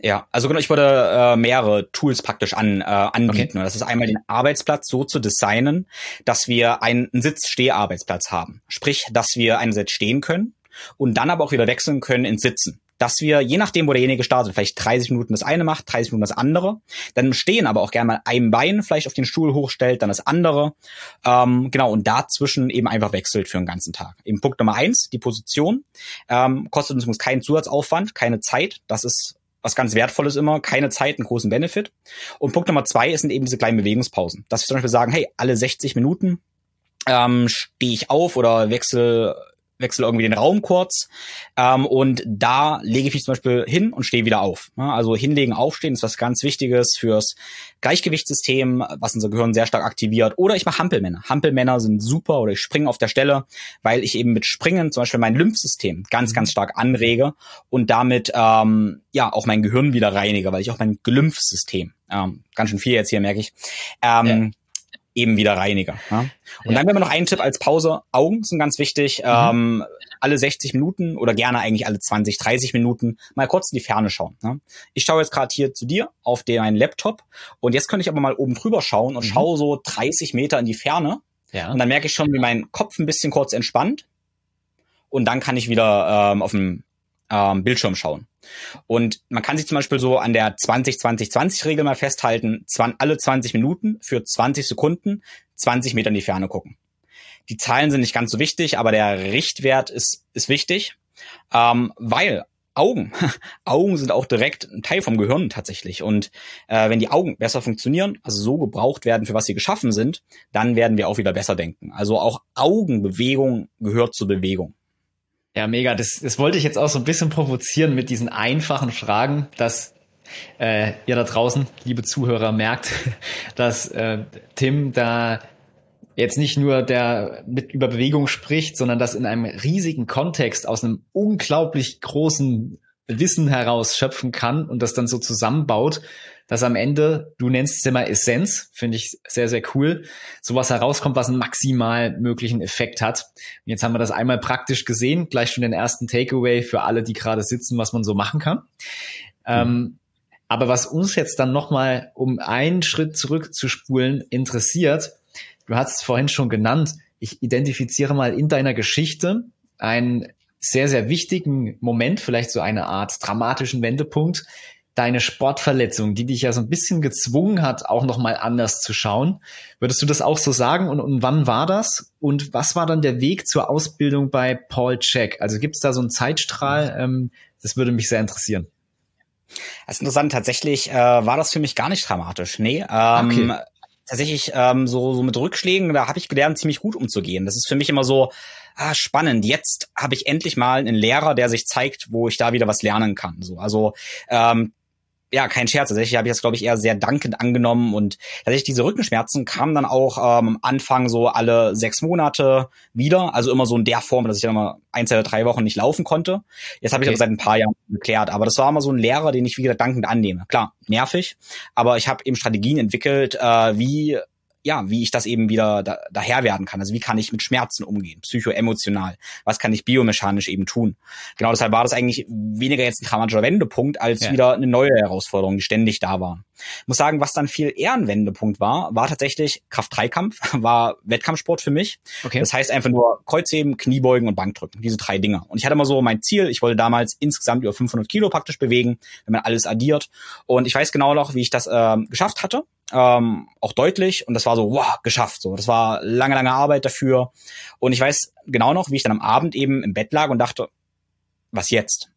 Ja, also genau, ich würde äh, mehrere Tools praktisch an, äh, anbieten. Okay. Das ist einmal den Arbeitsplatz so zu designen, dass wir einen Sitz-Steh-Arbeitsplatz haben. Sprich, dass wir einerseits stehen können und dann aber auch wieder wechseln können ins Sitzen dass wir, je nachdem, wo derjenige startet, vielleicht 30 Minuten das eine macht, 30 Minuten das andere, dann stehen aber auch gerne mal ein Bein vielleicht auf den Stuhl hochstellt, dann das andere, ähm, genau, und dazwischen eben einfach wechselt für den ganzen Tag. Eben Punkt Nummer eins, die Position, ähm, kostet uns keinen Zusatzaufwand, keine Zeit, das ist was ganz Wertvolles immer, keine Zeit, einen großen Benefit. Und Punkt Nummer zwei sind eben diese kleinen Bewegungspausen. Dass wir zum Beispiel sagen, hey, alle 60 Minuten ähm, stehe ich auf oder wechsle wechsle irgendwie den Raum kurz ähm, und da lege ich mich zum Beispiel hin und stehe wieder auf. Also hinlegen, aufstehen ist was ganz Wichtiges fürs Gleichgewichtssystem, was unser Gehirn sehr stark aktiviert. Oder ich mache Hampelmänner. Hampelmänner sind super oder ich springe auf der Stelle, weil ich eben mit Springen zum Beispiel mein Lymphsystem ganz, ganz stark anrege und damit ähm, ja auch mein Gehirn wieder reinige, weil ich auch mein Gelymphsystem ähm, ganz schön viel jetzt hier merke ich. Ähm, ja eben wieder reinige. Ja? Und ja. dann haben wir noch einen Tipp als Pause. Augen sind ganz wichtig. Mhm. Ähm, alle 60 Minuten oder gerne eigentlich alle 20, 30 Minuten mal kurz in die Ferne schauen. Ne? Ich schaue jetzt gerade hier zu dir auf den Laptop und jetzt könnte ich aber mal oben drüber schauen und mhm. schaue so 30 Meter in die Ferne. Ja. Und dann merke ich schon, wie mein Kopf ein bisschen kurz entspannt. Und dann kann ich wieder ähm, auf dem ähm, Bildschirm schauen. Und man kann sich zum Beispiel so an der 20-20-20-Regel mal festhalten, alle 20 Minuten für 20 Sekunden 20 Meter in die Ferne gucken. Die Zahlen sind nicht ganz so wichtig, aber der Richtwert ist, ist wichtig, ähm, weil Augen, (laughs) Augen sind auch direkt ein Teil vom Gehirn tatsächlich. Und äh, wenn die Augen besser funktionieren, also so gebraucht werden, für was sie geschaffen sind, dann werden wir auch wieder besser denken. Also auch Augenbewegung gehört zur Bewegung. Ja, mega. Das, das wollte ich jetzt auch so ein bisschen provozieren mit diesen einfachen Fragen, dass äh, ihr da draußen, liebe Zuhörer, merkt, (laughs) dass äh, Tim da jetzt nicht nur der mit über Bewegung spricht, sondern das in einem riesigen Kontext aus einem unglaublich großen Wissen heraus schöpfen kann und das dann so zusammenbaut, dass am Ende, du nennst es immer Essenz, finde ich sehr, sehr cool, sowas herauskommt, was einen maximal möglichen Effekt hat. Und jetzt haben wir das einmal praktisch gesehen, gleich schon den ersten Takeaway für alle, die gerade sitzen, was man so machen kann. Mhm. Ähm, aber was uns jetzt dann nochmal, um einen Schritt zurückzuspulen, interessiert, du hast es vorhin schon genannt, ich identifiziere mal in deiner Geschichte einen sehr, sehr wichtigen Moment, vielleicht so eine Art dramatischen Wendepunkt, deine Sportverletzung, die dich ja so ein bisschen gezwungen hat, auch nochmal anders zu schauen. Würdest du das auch so sagen? Und, und wann war das? Und was war dann der Weg zur Ausbildung bei Paul Check? Also gibt es da so einen Zeitstrahl? Ähm, das würde mich sehr interessieren. Das ist interessant. Tatsächlich äh, war das für mich gar nicht dramatisch. Nee. Ähm, okay. Tatsächlich ähm, so, so mit Rückschlägen, da habe ich gelernt, ziemlich gut umzugehen. Das ist für mich immer so, ah, spannend, jetzt habe ich endlich mal einen Lehrer, der sich zeigt, wo ich da wieder was lernen kann. So, also ähm, ja, kein Scherz. Tatsächlich habe ich das, glaube ich, eher sehr dankend angenommen. Und tatsächlich diese Rückenschmerzen kamen dann auch ähm, am Anfang so alle sechs Monate wieder. Also immer so in der Form, dass ich dann mal ein, zwei, drei Wochen nicht laufen konnte. Jetzt habe okay. ich aber seit ein paar Jahren geklärt. Aber das war immer so ein Lehrer, den ich wieder dankend annehme. Klar, nervig, aber ich habe eben Strategien entwickelt, äh, wie ja, wie ich das eben wieder da, daher werden kann. Also wie kann ich mit Schmerzen umgehen, psychoemotional? Was kann ich biomechanisch eben tun? Genau deshalb war das eigentlich weniger jetzt ein dramatischer Wendepunkt, als ja. wieder eine neue Herausforderung, die ständig da war. Ich muss sagen, was dann viel eher ein Wendepunkt war, war tatsächlich Kraft-3-Kampf, (laughs) war Wettkampfsport für mich. Okay. Das heißt einfach nur Kreuzheben, Kniebeugen und Bankdrücken, diese drei Dinge. Und ich hatte immer so mein Ziel, ich wollte damals insgesamt über 500 Kilo praktisch bewegen, wenn man alles addiert. Und ich weiß genau noch, wie ich das äh, geschafft hatte ähm, auch deutlich und das war so, wow, geschafft. So, das war lange, lange Arbeit dafür. Und ich weiß genau noch, wie ich dann am Abend eben im Bett lag und dachte, was jetzt?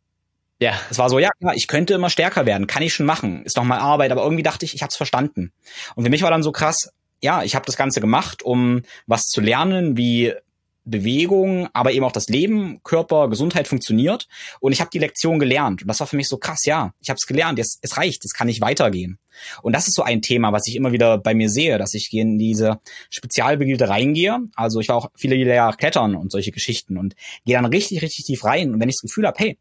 Ja. Es war so, ja, klar, ich könnte immer stärker werden, kann ich schon machen, ist doch mal Arbeit, aber irgendwie dachte ich, ich habe es verstanden. Und für mich war dann so krass, ja, ich habe das Ganze gemacht, um was zu lernen, wie Bewegung, aber eben auch das Leben, Körper, Gesundheit funktioniert. Und ich habe die Lektion gelernt. Und das war für mich so krass, ja, ich habe es gelernt, jetzt, es reicht, es kann nicht weitergehen. Und das ist so ein Thema, was ich immer wieder bei mir sehe, dass ich in diese Spezialbegierde reingehe. Also ich war auch viele Jahre klettern und solche Geschichten und gehe dann richtig, richtig tief rein. Und wenn ich das Gefühl habe, hey,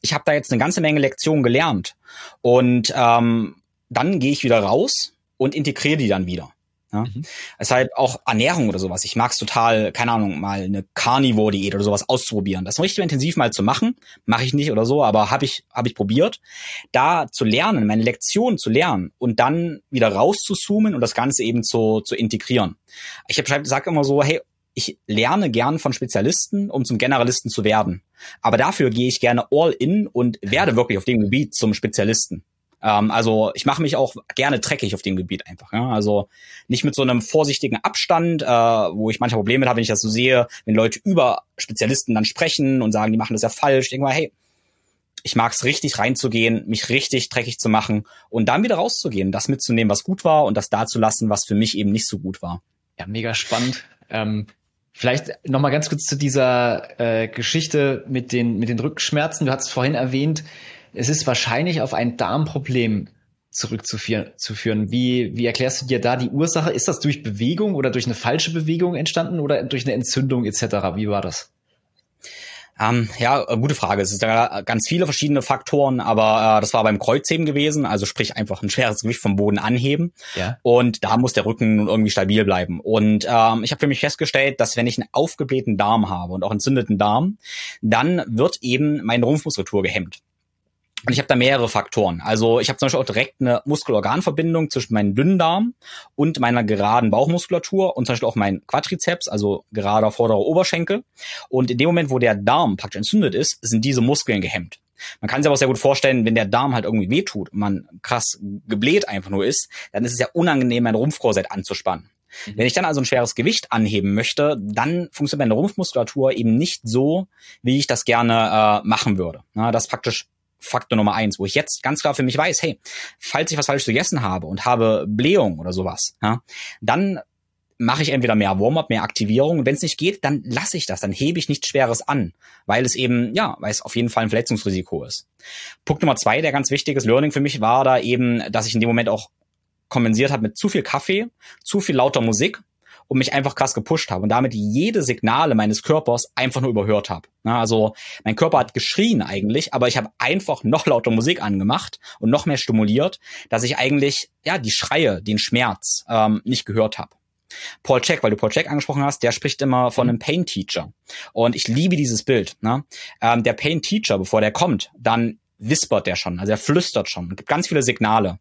ich habe da jetzt eine ganze Menge Lektionen gelernt und ähm, dann gehe ich wieder raus und integriere die dann wieder. Ja? Mhm. Es ist halt auch Ernährung oder sowas. Ich mag es total, keine Ahnung, mal eine Carnivore-Diät oder sowas auszuprobieren. Das richtig intensiv mal zu machen, mache ich nicht oder so, aber habe ich, hab ich probiert. Da zu lernen, meine Lektion zu lernen und dann wieder rauszuzoomen und das Ganze eben zu, zu integrieren. Ich habe sag immer so, hey, ich lerne gern von Spezialisten, um zum Generalisten zu werden. Aber dafür gehe ich gerne all in und werde wirklich auf dem Gebiet zum Spezialisten. Ähm, also ich mache mich auch gerne dreckig auf dem Gebiet einfach. Ja? Also nicht mit so einem vorsichtigen Abstand, äh, wo ich manchmal Probleme habe, wenn ich das so sehe, wenn Leute über Spezialisten dann sprechen und sagen, die machen das ja falsch. Mal, hey, ich mag es richtig reinzugehen, mich richtig dreckig zu machen und dann wieder rauszugehen, das mitzunehmen, was gut war und das da zu lassen, was für mich eben nicht so gut war. Ja, mega spannend. Ähm, vielleicht noch mal ganz kurz zu dieser äh, Geschichte mit den mit den Rückenschmerzen. Du hast vorhin erwähnt, es ist wahrscheinlich auf ein Darmproblem zurückzuführen. Wie, wie erklärst du dir da die Ursache? Ist das durch Bewegung oder durch eine falsche Bewegung entstanden oder durch eine Entzündung etc.? Wie war das? Ähm, ja, äh, gute Frage. Es ist da ganz viele verschiedene Faktoren, aber äh, das war beim Kreuzheben gewesen, also sprich einfach ein schweres Gewicht vom Boden anheben. Ja. Und da muss der Rücken nun irgendwie stabil bleiben. Und ähm, ich habe für mich festgestellt, dass wenn ich einen aufgeblähten Darm habe und auch entzündeten Darm, dann wird eben meine Rumpfmuskulatur gehemmt. Und ich habe da mehrere Faktoren. Also ich habe zum Beispiel auch direkt eine Muskelorganverbindung zwischen meinem Dünndarm und meiner geraden Bauchmuskulatur und zum Beispiel auch mein Quadrizeps, also gerader vorderer Oberschenkel. Und in dem Moment, wo der Darm praktisch entzündet ist, sind diese Muskeln gehemmt. Man kann sich aber auch sehr gut vorstellen, wenn der Darm halt irgendwie wehtut und man krass gebläht einfach nur ist, dann ist es ja unangenehm, mein Rumpfkorsett anzuspannen. Mhm. Wenn ich dann also ein schweres Gewicht anheben möchte, dann funktioniert meine Rumpfmuskulatur eben nicht so, wie ich das gerne äh, machen würde. Na, das praktisch Faktor Nummer eins, wo ich jetzt ganz klar für mich weiß, hey, falls ich was falsch gegessen habe und habe Blähung oder sowas, ja, dann mache ich entweder mehr Warm-up, mehr Aktivierung. Und wenn es nicht geht, dann lasse ich das, dann hebe ich nichts Schweres an, weil es eben, ja, weil es auf jeden Fall ein Verletzungsrisiko ist. Punkt Nummer zwei, der ganz wichtiges Learning für mich war da eben, dass ich in dem Moment auch kompensiert habe mit zu viel Kaffee, zu viel lauter Musik und mich einfach krass gepusht habe und damit jede Signale meines Körpers einfach nur überhört habe. also mein Körper hat geschrien eigentlich, aber ich habe einfach noch lauter Musik angemacht und noch mehr stimuliert, dass ich eigentlich ja die Schreie, den Schmerz ähm, nicht gehört habe. Paul Check, weil du Paul Check angesprochen hast, der spricht immer von einem Pain Teacher. Und ich liebe dieses Bild. Ne? Ähm, der Pain Teacher, bevor der kommt, dann wispert der schon, also er flüstert schon, gibt ganz viele Signale.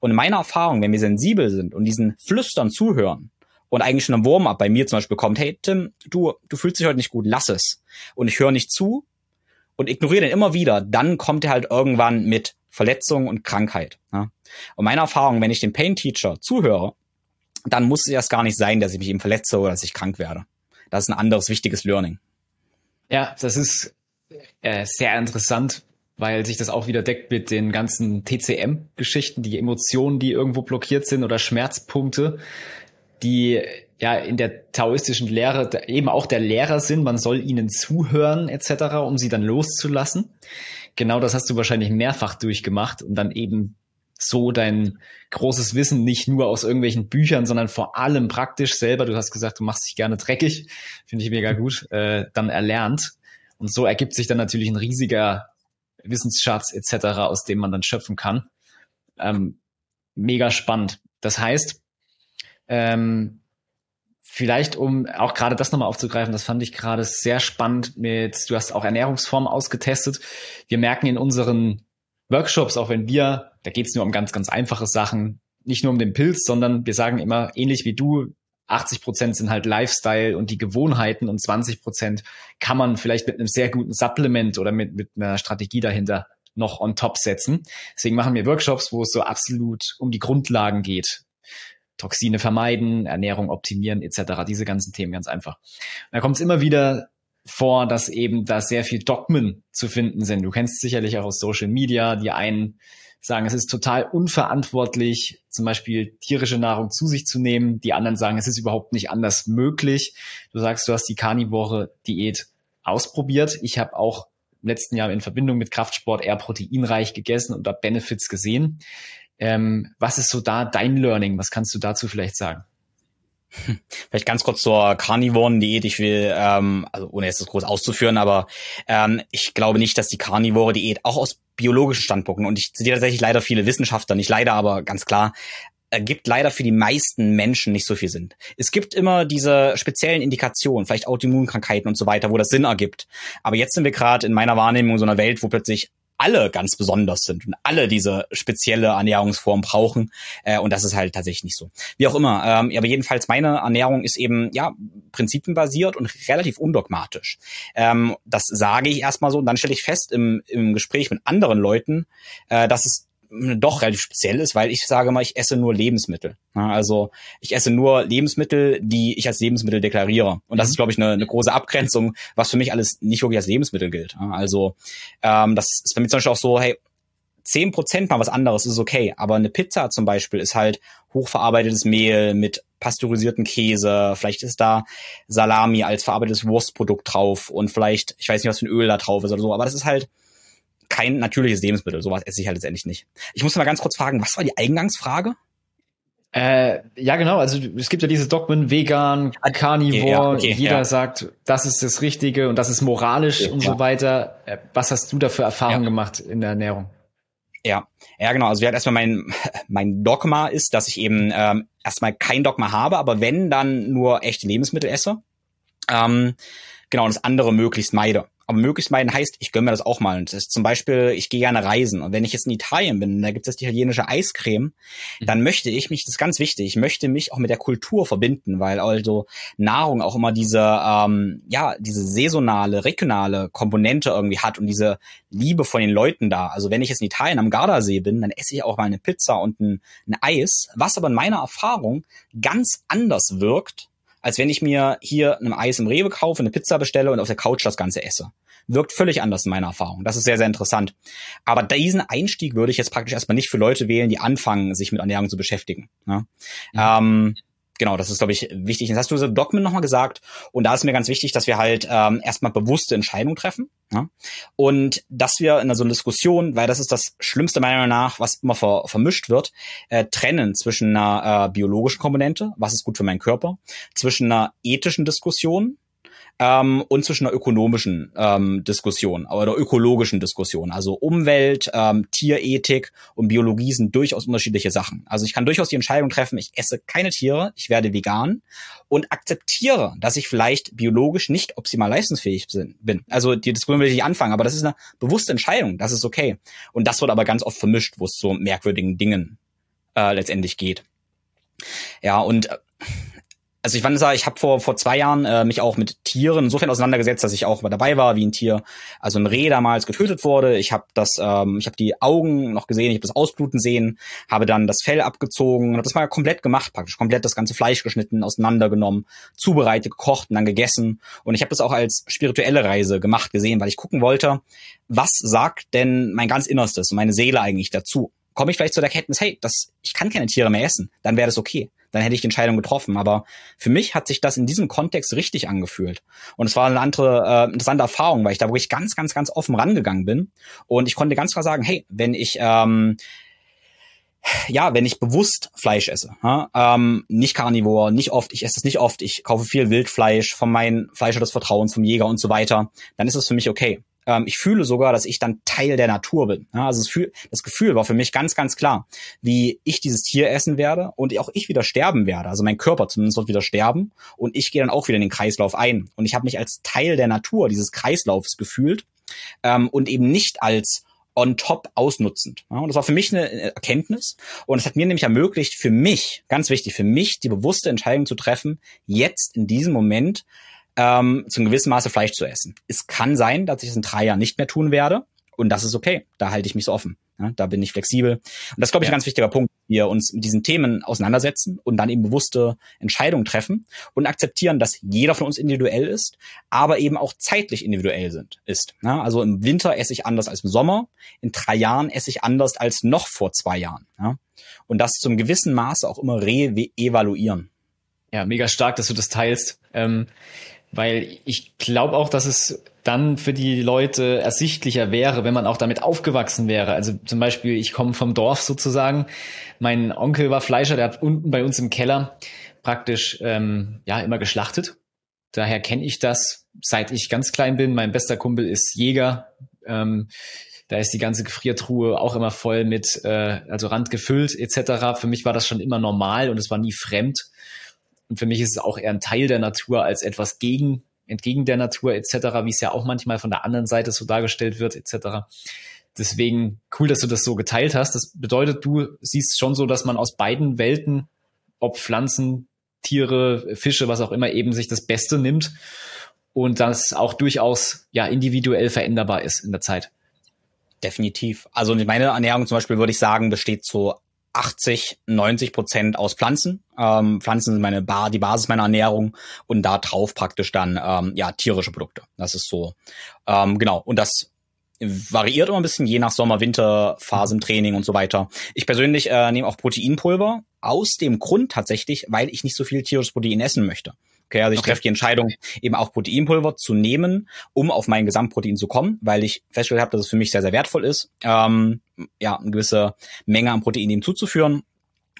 Und in meiner Erfahrung, wenn wir sensibel sind und diesen Flüstern zuhören, und eigentlich schon ein Warm-up bei mir zum Beispiel kommt, hey Tim, du, du fühlst dich heute nicht gut, lass es. Und ich höre nicht zu und ignoriere den immer wieder, dann kommt er halt irgendwann mit Verletzung und Krankheit. Ja? Und meine Erfahrung, wenn ich dem Pain Teacher zuhöre, dann muss es erst gar nicht sein, dass ich mich eben verletze oder dass ich krank werde. Das ist ein anderes wichtiges Learning. Ja, das ist äh, sehr interessant, weil sich das auch wieder deckt mit den ganzen TCM-Geschichten, die Emotionen, die irgendwo blockiert sind oder Schmerzpunkte die ja in der taoistischen Lehre eben auch der Lehrer sind, man soll ihnen zuhören etc., um sie dann loszulassen. Genau das hast du wahrscheinlich mehrfach durchgemacht und dann eben so dein großes Wissen nicht nur aus irgendwelchen Büchern, sondern vor allem praktisch selber, du hast gesagt, du machst dich gerne dreckig, finde ich mega gut, äh, dann erlernt. Und so ergibt sich dann natürlich ein riesiger Wissensschatz etc., aus dem man dann schöpfen kann. Ähm, mega spannend. Das heißt, ähm, vielleicht um auch gerade das nochmal aufzugreifen, das fand ich gerade sehr spannend mit, du hast auch Ernährungsformen ausgetestet. Wir merken in unseren Workshops, auch wenn wir, da geht es nur um ganz, ganz einfache Sachen, nicht nur um den Pilz, sondern wir sagen immer, ähnlich wie du, 80 Prozent sind halt Lifestyle und die Gewohnheiten und 20 Prozent kann man vielleicht mit einem sehr guten Supplement oder mit, mit einer Strategie dahinter noch on top setzen. Deswegen machen wir Workshops, wo es so absolut um die Grundlagen geht Toxine vermeiden, Ernährung optimieren etc. Diese ganzen Themen ganz einfach. Da kommt es immer wieder vor, dass eben da sehr viel Dogmen zu finden sind. Du kennst sicherlich auch aus Social Media, die einen sagen, es ist total unverantwortlich, zum Beispiel tierische Nahrung zu sich zu nehmen. Die anderen sagen, es ist überhaupt nicht anders möglich. Du sagst, du hast die Carnivore Diät ausprobiert. Ich habe auch im letzten Jahr in Verbindung mit Kraftsport eher proteinreich gegessen und da Benefits gesehen. Ähm, was ist so da dein Learning? Was kannst du dazu vielleicht sagen? (laughs) Vielleicht ganz kurz zur Carnivoren-Diät. Ich will, ähm, also ohne jetzt das groß auszuführen, aber ähm, ich glaube nicht, dass die Carnivore-Diät auch aus biologischen Standpunkten und ich zitiere tatsächlich leider viele Wissenschaftler, nicht leider, aber ganz klar, ergibt leider für die meisten Menschen nicht so viel Sinn. Es gibt immer diese speziellen Indikationen, vielleicht Autoimmunkrankheiten und so weiter, wo das Sinn ergibt. Aber jetzt sind wir gerade in meiner Wahrnehmung so einer Welt, wo plötzlich alle ganz besonders sind und alle diese spezielle Ernährungsform brauchen. Äh, und das ist halt tatsächlich nicht so. Wie auch immer. Ähm, aber jedenfalls meine Ernährung ist eben ja prinzipienbasiert und relativ undogmatisch. Ähm, das sage ich erstmal so und dann stelle ich fest im, im Gespräch mit anderen Leuten, äh, dass es doch relativ speziell ist, weil ich sage mal, ich esse nur Lebensmittel. Also ich esse nur Lebensmittel, die ich als Lebensmittel deklariere. Und das mhm. ist, glaube ich, eine, eine, große Abgrenzung, was für mich alles nicht wirklich als Lebensmittel gilt. Also ähm, das ist bei mir zum Beispiel auch so, hey, zehn Prozent mal was anderes ist okay, aber eine Pizza zum Beispiel ist halt hochverarbeitetes Mehl mit pasteurisierten Käse, vielleicht ist da Salami als verarbeitetes Wurstprodukt drauf und vielleicht, ich weiß nicht, was für ein Öl da drauf ist oder so, aber das ist halt kein natürliches Lebensmittel. Sowas esse ich halt letztendlich nicht. Ich muss mal ganz kurz fragen, was war die Eingangsfrage? Äh, ja, genau. Also es gibt ja diese Dogmen, vegan, ah, Carnivore. Ja, okay, jeder ja. sagt, das ist das Richtige und das ist moralisch okay, und so weiter. Äh, was hast du da für Erfahrungen gemacht in der Ernährung? Ja, ja, genau. Also erstmal mein, (laughs) mein Dogma ist, dass ich eben ähm, erstmal kein Dogma habe, aber wenn, dann nur echte Lebensmittel esse. Ähm, genau, und das andere möglichst meide aber möglichst meinen heißt, ich gönne mir das auch mal. Und das ist zum Beispiel, ich gehe gerne reisen. Und wenn ich jetzt in Italien bin, da gibt es italienische Eiscreme, mhm. dann möchte ich mich, das ist ganz wichtig, ich möchte mich auch mit der Kultur verbinden, weil also Nahrung auch immer diese, ähm, ja, diese saisonale, regionale Komponente irgendwie hat und diese Liebe von den Leuten da. Also wenn ich jetzt in Italien am Gardasee bin, dann esse ich auch mal eine Pizza und ein, ein Eis, was aber in meiner Erfahrung ganz anders wirkt, als wenn ich mir hier ein Eis im Rewe kaufe, eine Pizza bestelle und auf der Couch das Ganze esse. Wirkt völlig anders in meiner Erfahrung. Das ist sehr, sehr interessant. Aber diesen Einstieg würde ich jetzt praktisch erstmal nicht für Leute wählen, die anfangen, sich mit Ernährung zu beschäftigen. Ne? Mhm. Ähm, genau, das ist, glaube ich, wichtig. Jetzt hast du so Dogmen nochmal gesagt. Und da ist mir ganz wichtig, dass wir halt ähm, erstmal bewusste Entscheidungen treffen. Ja? Und dass wir in so einer Diskussion, weil das ist das Schlimmste meiner Meinung nach, was immer ver vermischt wird, äh, trennen zwischen einer äh, biologischen Komponente, was ist gut für meinen Körper, zwischen einer ethischen Diskussion, ähm, und zwischen einer ökonomischen ähm, Diskussion oder ökologischen Diskussion. Also Umwelt, ähm, Tierethik und Biologie sind durchaus unterschiedliche Sachen. Also ich kann durchaus die Entscheidung treffen, ich esse keine Tiere, ich werde vegan und akzeptiere, dass ich vielleicht biologisch nicht optimal leistungsfähig bin. Also die Diskussion will ich nicht anfangen, aber das ist eine bewusste Entscheidung, das ist okay. Und das wird aber ganz oft vermischt, wo es zu merkwürdigen Dingen äh, letztendlich geht. Ja, und äh, also ich fand es, ich habe vor vor zwei Jahren äh, mich auch mit Tieren insofern auseinandergesetzt, dass ich auch dabei war, wie ein Tier, also ein Reh damals getötet wurde. Ich habe das, ähm, ich habe die Augen noch gesehen, ich habe das Ausbluten sehen, habe dann das Fell abgezogen und habe das mal komplett gemacht, praktisch komplett das ganze Fleisch geschnitten, auseinandergenommen, zubereitet, gekocht und dann gegessen. Und ich habe das auch als spirituelle Reise gemacht gesehen, weil ich gucken wollte, was sagt denn mein ganz Innerstes und meine Seele eigentlich dazu? Komme ich vielleicht zu der Erkenntnis, hey, das, ich kann keine Tiere mehr essen, dann wäre das okay dann hätte ich die Entscheidung getroffen. Aber für mich hat sich das in diesem Kontext richtig angefühlt. Und es war eine andere äh, interessante Erfahrung, weil ich da wirklich ganz, ganz, ganz offen rangegangen bin. Und ich konnte ganz klar sagen, hey, wenn ich ähm, ja, wenn ich bewusst Fleisch esse, ja, ähm, nicht Carnivore, nicht oft, ich esse es nicht oft, ich kaufe viel Wildfleisch von meinem Fleischer des Vertrauens, vom Jäger und so weiter, dann ist es für mich okay ähm, ich fühle sogar, dass ich dann Teil der Natur bin. Ja, also das, das, Gefühl war für mich ganz, ganz klar, wie ich dieses Tier essen werde und auch ich wieder sterben werde. Also mein Körper zumindest wird wieder sterben und ich gehe dann auch wieder in den Kreislauf ein. Und ich habe mich als Teil der Natur dieses Kreislaufs gefühlt ähm, und eben nicht als on top ausnutzend. Ja, und das war für mich eine Erkenntnis und es hat mir nämlich ermöglicht, für mich, ganz wichtig, für mich die bewusste Entscheidung zu treffen, jetzt in diesem Moment ähm, zum gewissen Maße Fleisch zu essen. Es kann sein, dass ich es in drei Jahren nicht mehr tun werde Und das ist okay. Da halte ich mich so offen. Ja, da bin ich flexibel. Und das ist, glaube ich, ein ganz wichtiger Punkt. Wir uns mit diesen Themen auseinandersetzen und dann eben bewusste Entscheidungen treffen und akzeptieren, dass jeder von uns individuell ist, aber eben auch zeitlich individuell sind, ist. Ja, also im Winter esse ich anders als im Sommer. In drei Jahren esse ich anders als noch vor zwei Jahren. Ja? Und das zum gewissen Maße auch immer re-evaluieren. Ja, mega stark, dass du das teilst. Ähm, weil ich glaube auch, dass es dann für die Leute ersichtlicher wäre, wenn man auch damit aufgewachsen wäre. Also zum Beispiel, ich komme vom Dorf sozusagen. Mein Onkel war Fleischer, der hat unten bei uns im Keller praktisch ähm, ja immer geschlachtet. Daher kenne ich das, seit ich ganz klein bin. Mein bester Kumpel ist Jäger. Ähm, da ist die ganze Gefriertruhe auch immer voll mit, äh, also randgefüllt etc. Für mich war das schon immer normal und es war nie fremd. Und für mich ist es auch eher ein Teil der Natur als etwas gegen, entgegen der Natur etc., wie es ja auch manchmal von der anderen Seite so dargestellt wird etc. Deswegen cool, dass du das so geteilt hast. Das bedeutet, du siehst schon so, dass man aus beiden Welten, ob Pflanzen, Tiere, Fische, was auch immer, eben sich das Beste nimmt und das auch durchaus ja individuell veränderbar ist in der Zeit. Definitiv. Also meine Ernährung zum Beispiel würde ich sagen, besteht zu 80, 90 Prozent aus Pflanzen. Ähm, Pflanzen sind meine Bar, die Basis meiner Ernährung und da drauf praktisch dann ähm, ja tierische Produkte. Das ist so ähm, genau und das variiert immer ein bisschen je nach Sommer, Winter, Training und so weiter. Ich persönlich äh, nehme auch Proteinpulver aus dem Grund tatsächlich, weil ich nicht so viel tierisches Protein essen möchte. Okay, also ich okay. treffe die Entscheidung, eben auch Proteinpulver zu nehmen, um auf mein Gesamtprotein zu kommen, weil ich festgestellt habe, dass es für mich sehr, sehr wertvoll ist, ähm, ja, eine gewisse Menge an Protein ihm zuzuführen.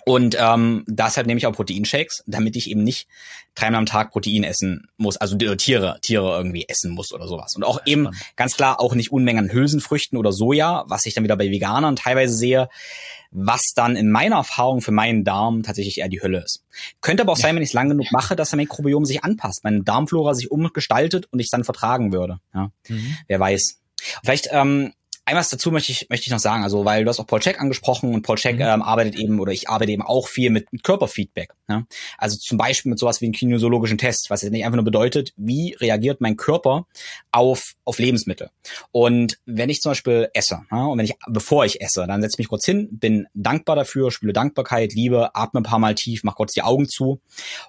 Und ähm, deshalb nehme ich auch Proteinshakes, damit ich eben nicht dreimal am Tag Protein essen muss, also Tiere, Tiere irgendwie essen muss oder sowas. Und auch ja, eben ganz klar auch nicht Unmengen an Hülsenfrüchten oder Soja, was ich dann wieder bei Veganern teilweise sehe, was dann in meiner Erfahrung für meinen Darm tatsächlich eher die Hölle ist. Könnte aber auch sein, wenn ich es lang genug mache, dass der Mikrobiom sich anpasst, meine Darmflora sich umgestaltet und ich dann vertragen würde. Ja? Mhm. Wer weiß. Vielleicht ähm, ein was dazu möchte ich, möchte ich noch sagen, also weil du hast auch Paul Check angesprochen und Paul Check mhm. ähm, arbeitet eben oder ich arbeite eben auch viel mit, mit Körperfeedback. Ne? Also zum Beispiel mit sowas wie einem kinesiologischen Test, was jetzt nicht einfach nur bedeutet, wie reagiert mein Körper auf, auf Lebensmittel. Und wenn ich zum Beispiel esse, ne? und wenn ich, bevor ich esse, dann setze ich mich kurz hin, bin dankbar dafür, spüre Dankbarkeit, Liebe, atme ein paar Mal tief, mach kurz die Augen zu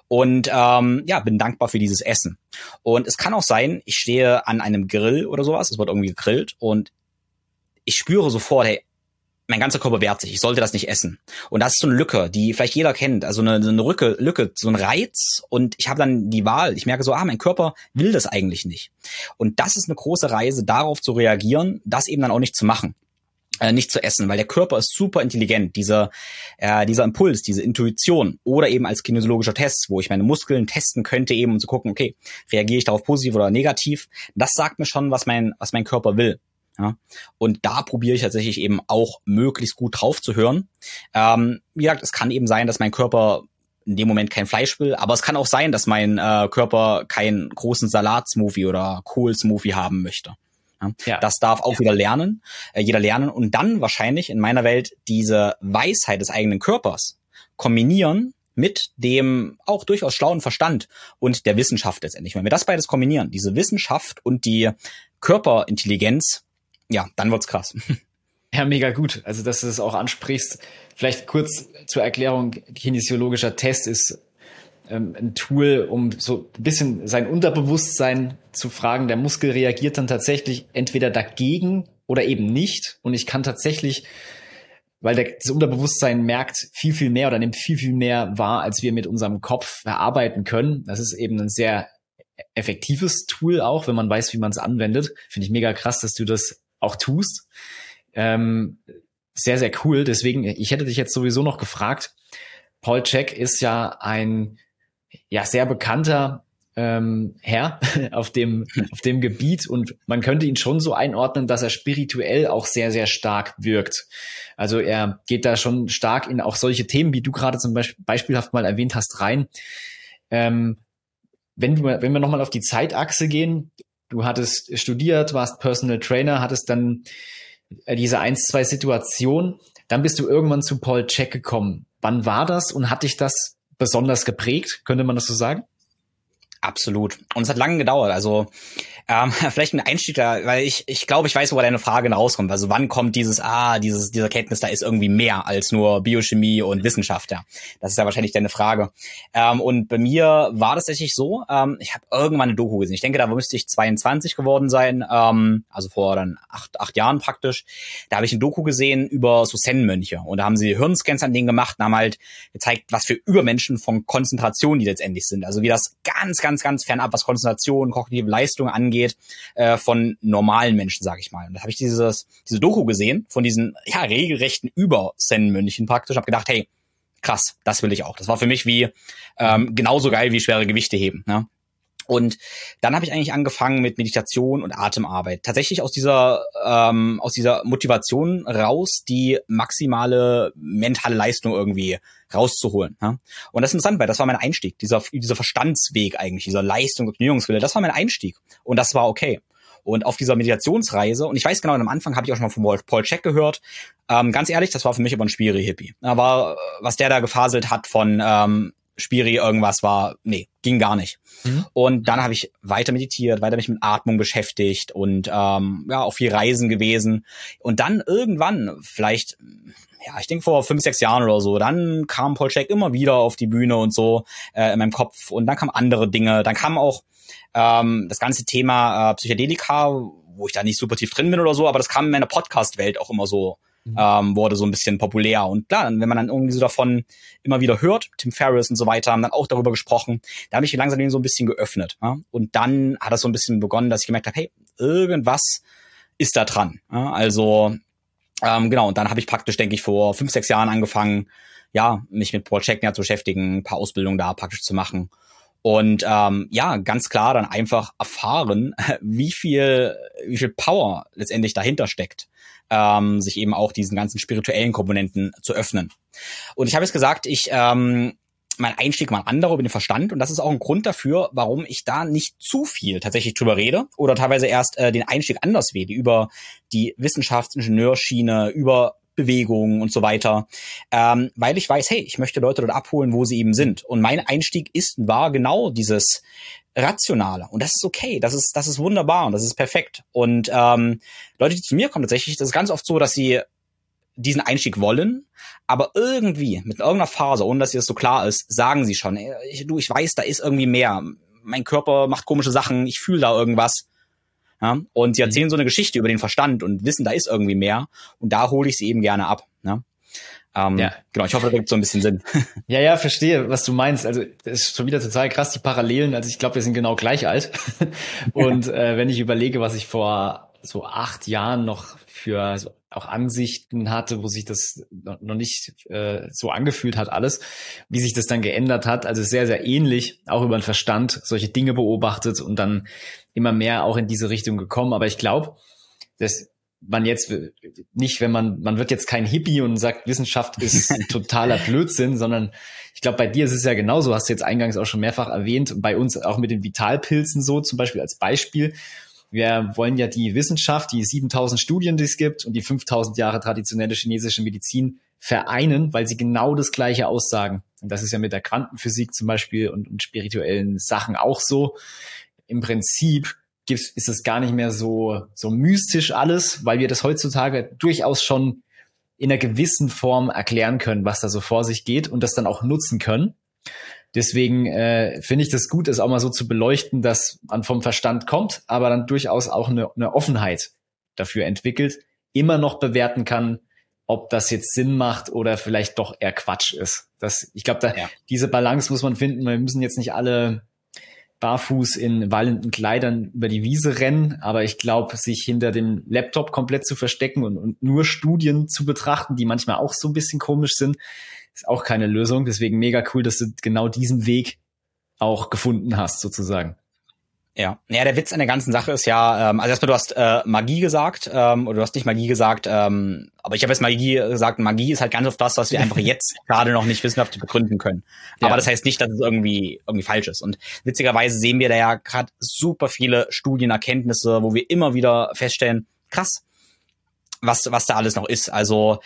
und ähm, ja, bin dankbar für dieses Essen. Und es kann auch sein, ich stehe an einem Grill oder sowas, es wird irgendwie gegrillt und ich spüre sofort, hey, mein ganzer Körper wehrt sich, ich sollte das nicht essen. Und das ist so eine Lücke, die vielleicht jeder kennt, also eine, eine Lücke, Lücke, so ein Reiz und ich habe dann die Wahl, ich merke so, ah, mein Körper will das eigentlich nicht. Und das ist eine große Reise, darauf zu reagieren, das eben dann auch nicht zu machen. Äh, nicht zu essen, weil der Körper ist super intelligent. Dieser, äh, dieser Impuls, diese Intuition oder eben als kinesiologischer Test, wo ich meine Muskeln testen könnte, eben um zu gucken, okay, reagiere ich darauf positiv oder negativ, das sagt mir schon, was mein, was mein Körper will. Ja? Und da probiere ich tatsächlich eben auch möglichst gut drauf zu hören. Ähm, wie gesagt, es kann eben sein, dass mein Körper in dem Moment kein Fleisch will, aber es kann auch sein, dass mein äh, Körper keinen großen Salatsmoothie oder Kohlsmoothie haben möchte. Ja? ja. Das darf auch ja. wieder lernen, äh, jeder lernen und dann wahrscheinlich in meiner Welt diese Weisheit des eigenen Körpers kombinieren mit dem auch durchaus schlauen Verstand und der Wissenschaft letztendlich. Wenn wir das beides kombinieren, diese Wissenschaft und die Körperintelligenz, ja, dann wird's krass. (laughs) Ja, mega gut. Also, dass du es auch ansprichst. Vielleicht kurz zur Erklärung. Kinesiologischer Test ist ähm, ein Tool, um so ein bisschen sein Unterbewusstsein zu fragen. Der Muskel reagiert dann tatsächlich entweder dagegen oder eben nicht. Und ich kann tatsächlich, weil der, das Unterbewusstsein merkt viel, viel mehr oder nimmt viel, viel mehr wahr, als wir mit unserem Kopf verarbeiten können. Das ist eben ein sehr effektives Tool auch, wenn man weiß, wie man es anwendet. Finde ich mega krass, dass du das auch tust. Ähm, sehr, sehr cool. Deswegen, ich hätte dich jetzt sowieso noch gefragt. Paul Check ist ja ein ja sehr bekannter ähm, Herr (laughs) auf dem auf dem Gebiet und man könnte ihn schon so einordnen, dass er spirituell auch sehr sehr stark wirkt. Also er geht da schon stark in auch solche Themen, wie du gerade zum Beispiel beispielhaft mal erwähnt hast, rein. Ähm, wenn, du, wenn wir nochmal auf die Zeitachse gehen, du hattest studiert, warst Personal Trainer, hattest dann äh, diese eins, zwei Situationen, dann bist du irgendwann zu Paul Check gekommen. Wann war das und hat dich das besonders geprägt? Könnte man das so sagen? Absolut. Und es hat lange gedauert. Also ähm, (laughs) vielleicht ein Einstieg da, weil ich, ich glaube, ich weiß, wo deine Frage rauskommt. Also wann kommt dieses, ah, dieses, dieser Kenntnis, da ist irgendwie mehr als nur Biochemie und Wissenschaft, ja. Das ist ja wahrscheinlich deine Frage. Ähm, und bei mir war das tatsächlich so, ähm, ich habe irgendwann eine Doku gesehen. Ich denke, da müsste ich 22 geworden sein, ähm, also vor dann acht, acht Jahren praktisch. Da habe ich ein Doku gesehen über so Zen-Mönche. Und da haben sie Hirnscans an denen gemacht und haben halt gezeigt, was für Übermenschen von Konzentration die letztendlich sind. Also wie das ganz, ganz, ganz fernab, was Konzentration, kognitive Leistung angeht, angeht, äh, von normalen Menschen, sag ich mal. Und da habe ich dieses, diese Doku gesehen von diesen ja, regelrechten Über-Zen-Mönchen praktisch. Habe gedacht, hey, krass, das will ich auch. Das war für mich wie ähm, genauso geil wie schwere Gewichte heben. Ne? Und dann habe ich eigentlich angefangen mit Meditation und Atemarbeit. Tatsächlich aus dieser ähm, aus dieser Motivation raus, die maximale mentale Leistung irgendwie rauszuholen. Ja? Und das ist interessant, weil das war mein Einstieg, dieser dieser Verstandsweg eigentlich, dieser Leistung und Optimierungswille. Das war mein Einstieg und das war okay. Und auf dieser Meditationsreise, und ich weiß genau, am Anfang habe ich auch schon mal von Paul Check gehört, ähm, ganz ehrlich, das war für mich aber ein Spiri-Hippie. Aber was der da gefaselt hat von ähm, Spiri irgendwas war, nee, ging gar nicht. Mhm. Und dann habe ich weiter meditiert, weiter mich mit Atmung beschäftigt und ähm, ja, auch viel Reisen gewesen. Und dann irgendwann, vielleicht, ja, ich denke vor fünf, sechs Jahren oder so, dann kam Paul Check immer wieder auf die Bühne und so äh, in meinem Kopf. Und dann kamen andere Dinge. Dann kam auch ähm, das ganze Thema äh, Psychedelika, wo ich da nicht super tief drin bin oder so, aber das kam in meiner Podcast-Welt auch immer so mhm. ähm, wurde so ein bisschen populär. Und klar, wenn man dann irgendwie so davon immer wieder hört, Tim Ferriss und so weiter haben dann auch darüber gesprochen, da habe ich langsam so ein bisschen geöffnet. Ja? Und dann hat das so ein bisschen begonnen, dass ich gemerkt habe, hey, irgendwas ist da dran. Ja? Also ähm, genau, und dann habe ich praktisch, denke ich, vor fünf, sechs Jahren angefangen, ja, mich mit Paul Checkner zu beschäftigen, ein paar Ausbildungen da praktisch zu machen. Und ähm, ja, ganz klar dann einfach erfahren, (laughs) wie viel, wie viel Power letztendlich dahinter steckt ähm, sich eben auch diesen ganzen spirituellen Komponenten zu öffnen. Und ich habe jetzt gesagt, ich ähm, mein Einstieg war ein anderer über den Verstand und das ist auch ein Grund dafür, warum ich da nicht zu viel tatsächlich drüber rede oder teilweise erst äh, den Einstieg anders wähle über die Wissenschaftsingeneurschiene, über Bewegungen und so weiter, ähm, weil ich weiß, hey, ich möchte Leute dort abholen, wo sie eben sind. Und mein Einstieg ist war genau dieses rationaler. Und das ist okay, das ist, das ist wunderbar und das ist perfekt. Und ähm, Leute, die zu mir kommen, tatsächlich, das ist ganz oft so, dass sie diesen Einstieg wollen, aber irgendwie mit irgendeiner Phase, ohne dass ihr das so klar ist, sagen sie schon, ich, du, ich weiß, da ist irgendwie mehr. Mein Körper macht komische Sachen, ich fühle da irgendwas. Ja? Und sie mhm. erzählen mhm. so eine Geschichte über den Verstand und wissen, da ist irgendwie mehr. Und da hole ich sie eben gerne ab. Ne? Ähm, ja. Genau, ich hoffe, das gibt so ein bisschen Sinn. (laughs) Ja, ja, verstehe, was du meinst. Also das ist schon wieder total krass, die Parallelen. Also ich glaube, wir sind genau gleich alt. (laughs) Und äh, wenn ich überlege, was ich vor so acht Jahren noch für so auch Ansichten hatte, wo sich das noch nicht äh, so angefühlt hat, alles, wie sich das dann geändert hat. Also sehr, sehr ähnlich, auch über den Verstand, solche Dinge beobachtet und dann immer mehr auch in diese Richtung gekommen. Aber ich glaube, dass man jetzt nicht, wenn man, man wird jetzt kein Hippie und sagt, Wissenschaft ist (laughs) totaler Blödsinn, sondern ich glaube, bei dir ist es ja genauso, hast du jetzt eingangs auch schon mehrfach erwähnt, bei uns auch mit den Vitalpilzen so zum Beispiel als Beispiel. Wir wollen ja die Wissenschaft, die 7000 Studien, die es gibt und die 5000 Jahre traditionelle chinesische Medizin vereinen, weil sie genau das Gleiche aussagen. Und das ist ja mit der Quantenphysik zum Beispiel und, und spirituellen Sachen auch so. Im Prinzip ist es gar nicht mehr so, so mystisch alles, weil wir das heutzutage durchaus schon in einer gewissen Form erklären können, was da so vor sich geht und das dann auch nutzen können. Deswegen äh, finde ich das gut, es auch mal so zu beleuchten, dass man vom Verstand kommt, aber dann durchaus auch eine, eine Offenheit dafür entwickelt, immer noch bewerten kann, ob das jetzt Sinn macht oder vielleicht doch eher Quatsch ist. Das, ich glaube, da, ja. diese Balance muss man finden. Wir müssen jetzt nicht alle barfuß in wallenden Kleidern über die Wiese rennen, aber ich glaube, sich hinter dem Laptop komplett zu verstecken und, und nur Studien zu betrachten, die manchmal auch so ein bisschen komisch sind, ist auch keine Lösung. Deswegen mega cool, dass du genau diesen Weg auch gefunden hast, sozusagen. Ja, ja, der Witz an der ganzen Sache ist ja, ähm, also erstmal du hast äh, Magie gesagt, ähm, oder du hast nicht Magie gesagt, ähm, aber ich habe jetzt Magie gesagt, Magie ist halt ganz oft das, was wir einfach (laughs) jetzt gerade noch nicht wissenschaftlich begründen können. Ja. Aber das heißt nicht, dass es irgendwie irgendwie falsch ist. Und witzigerweise sehen wir da ja gerade super viele Studienerkenntnisse, wo wir immer wieder feststellen, krass, was, was da alles noch ist. Also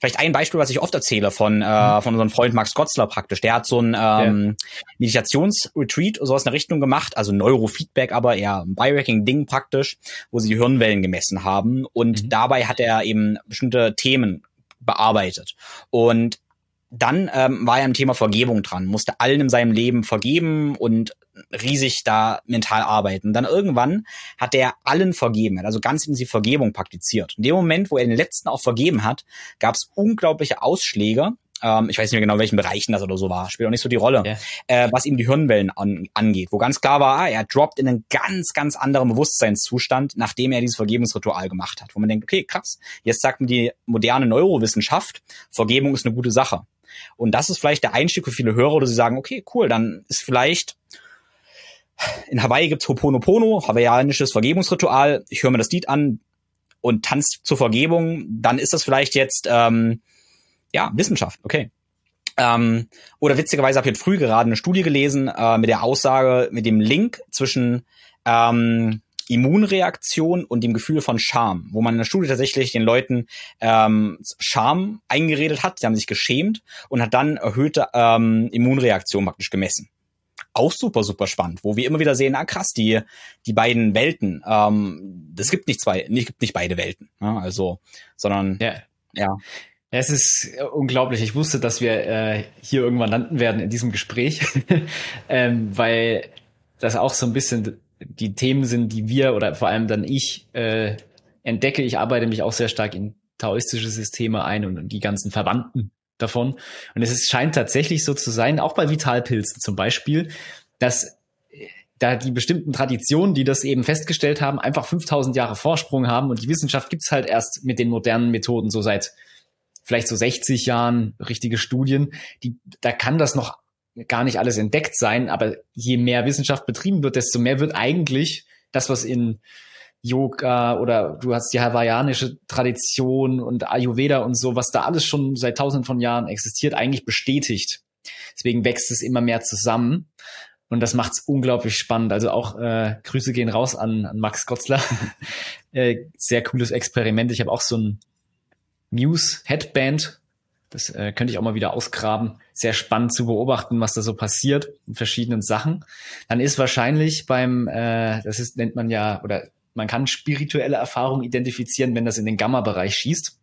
vielleicht ein Beispiel, was ich oft erzähle von, äh, mhm. von unserem Freund Max Gotzler praktisch. Der hat so ein ähm, ja. Meditationsretreat, sowas in der Richtung gemacht, also Neurofeedback, aber eher ein Biohacking-Ding praktisch, wo sie die Hirnwellen gemessen haben. Und mhm. dabei hat er eben bestimmte Themen bearbeitet. Und dann ähm, war er im Thema Vergebung dran, musste allen in seinem Leben vergeben und riesig da mental arbeiten. Dann irgendwann hat er allen vergeben, also ganz intensiv Vergebung praktiziert. In dem Moment, wo er den letzten auch vergeben hat, gab es unglaubliche Ausschläge. Ähm, ich weiß nicht mehr genau, welchen Bereichen das oder so war, spielt auch nicht so die Rolle, yeah. äh, was ihm die Hirnwellen an, angeht, wo ganz klar war, ah, er droppt in einen ganz, ganz anderen Bewusstseinszustand, nachdem er dieses Vergebungsritual gemacht hat, wo man denkt, okay, krass, jetzt sagt mir die moderne Neurowissenschaft, Vergebung ist eine gute Sache. Und das ist vielleicht der Einstieg für viele Hörer, wo sie sagen, okay, cool, dann ist vielleicht in Hawaii gibt's Hoponopono, hawaiianisches Vergebungsritual. Ich höre mir das Lied an und tanzt zur Vergebung. Dann ist das vielleicht jetzt ähm, ja Wissenschaft, okay. Ähm, oder witzigerweise habe ich jetzt früh gerade eine Studie gelesen äh, mit der Aussage, mit dem Link zwischen ähm, Immunreaktion und dem Gefühl von Scham, wo man in der Studie tatsächlich den Leuten ähm, Scham eingeredet hat, sie haben sich geschämt und hat dann erhöhte ähm, Immunreaktion praktisch gemessen. Auch super, super spannend, wo wir immer wieder sehen, ah krass, die, die beiden Welten, ähm, es gibt nicht zwei, nicht, gibt nicht beide Welten, ja, also, sondern ja. ja. Es ist unglaublich. Ich wusste, dass wir äh, hier irgendwann landen werden in diesem Gespräch, (laughs) ähm, weil das auch so ein bisschen die Themen sind, die wir oder vor allem dann ich äh, entdecke. Ich arbeite mich auch sehr stark in taoistische Systeme ein und, und die ganzen Verwandten davon. Und es ist, scheint tatsächlich so zu sein, auch bei Vitalpilzen zum Beispiel, dass äh, da die bestimmten Traditionen, die das eben festgestellt haben, einfach 5000 Jahre Vorsprung haben und die Wissenschaft gibt's halt erst mit den modernen Methoden so seit vielleicht so 60 Jahren richtige Studien, die, da kann das noch gar nicht alles entdeckt sein, aber je mehr Wissenschaft betrieben wird, desto mehr wird eigentlich das, was in Yoga oder du hast die hawaiianische Tradition und Ayurveda und so, was da alles schon seit tausenden von Jahren existiert, eigentlich bestätigt. Deswegen wächst es immer mehr zusammen. Und das macht es unglaublich spannend. Also auch äh, Grüße gehen raus an, an Max Gotzler. (laughs) äh, sehr cooles Experiment. Ich habe auch so ein Muse Headband das äh, könnte ich auch mal wieder ausgraben. Sehr spannend zu beobachten, was da so passiert in verschiedenen Sachen. Dann ist wahrscheinlich beim, äh, das ist, nennt man ja, oder man kann spirituelle Erfahrungen identifizieren, wenn das in den Gamma-Bereich schießt.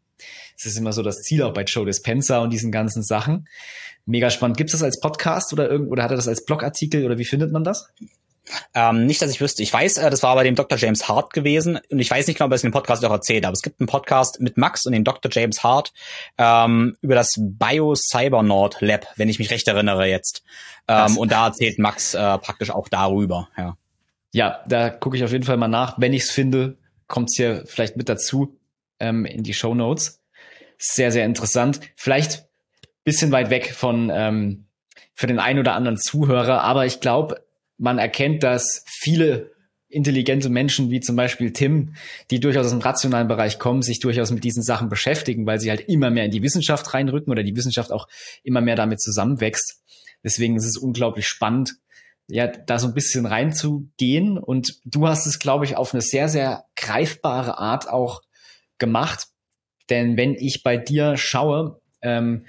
Das ist immer so das Ziel auch bei Joe Dispenza und diesen ganzen Sachen. Mega spannend. Gibt es das als Podcast oder irgend oder hat er das als Blogartikel oder wie findet man das? Ähm, nicht, dass ich wüsste. Ich weiß, äh, das war bei dem Dr. James Hart gewesen und ich weiß nicht genau, ob er es in dem Podcast auch erzählt, aber es gibt einen Podcast mit Max und dem Dr. James Hart ähm, über das Bio-Cybernaut Lab, wenn ich mich recht erinnere jetzt. Ähm, und da erzählt Max äh, praktisch auch darüber, ja. Ja, da gucke ich auf jeden Fall mal nach. Wenn ich es finde, kommt es hier vielleicht mit dazu ähm, in die Show Notes. Sehr, sehr interessant. Vielleicht bisschen weit weg von ähm, für den einen oder anderen Zuhörer, aber ich glaube, man erkennt, dass viele intelligente Menschen wie zum Beispiel Tim, die durchaus aus dem rationalen Bereich kommen, sich durchaus mit diesen Sachen beschäftigen, weil sie halt immer mehr in die Wissenschaft reinrücken oder die Wissenschaft auch immer mehr damit zusammenwächst. Deswegen ist es unglaublich spannend, ja, da so ein bisschen reinzugehen. Und du hast es, glaube ich, auf eine sehr, sehr greifbare Art auch gemacht. Denn wenn ich bei dir schaue, ähm,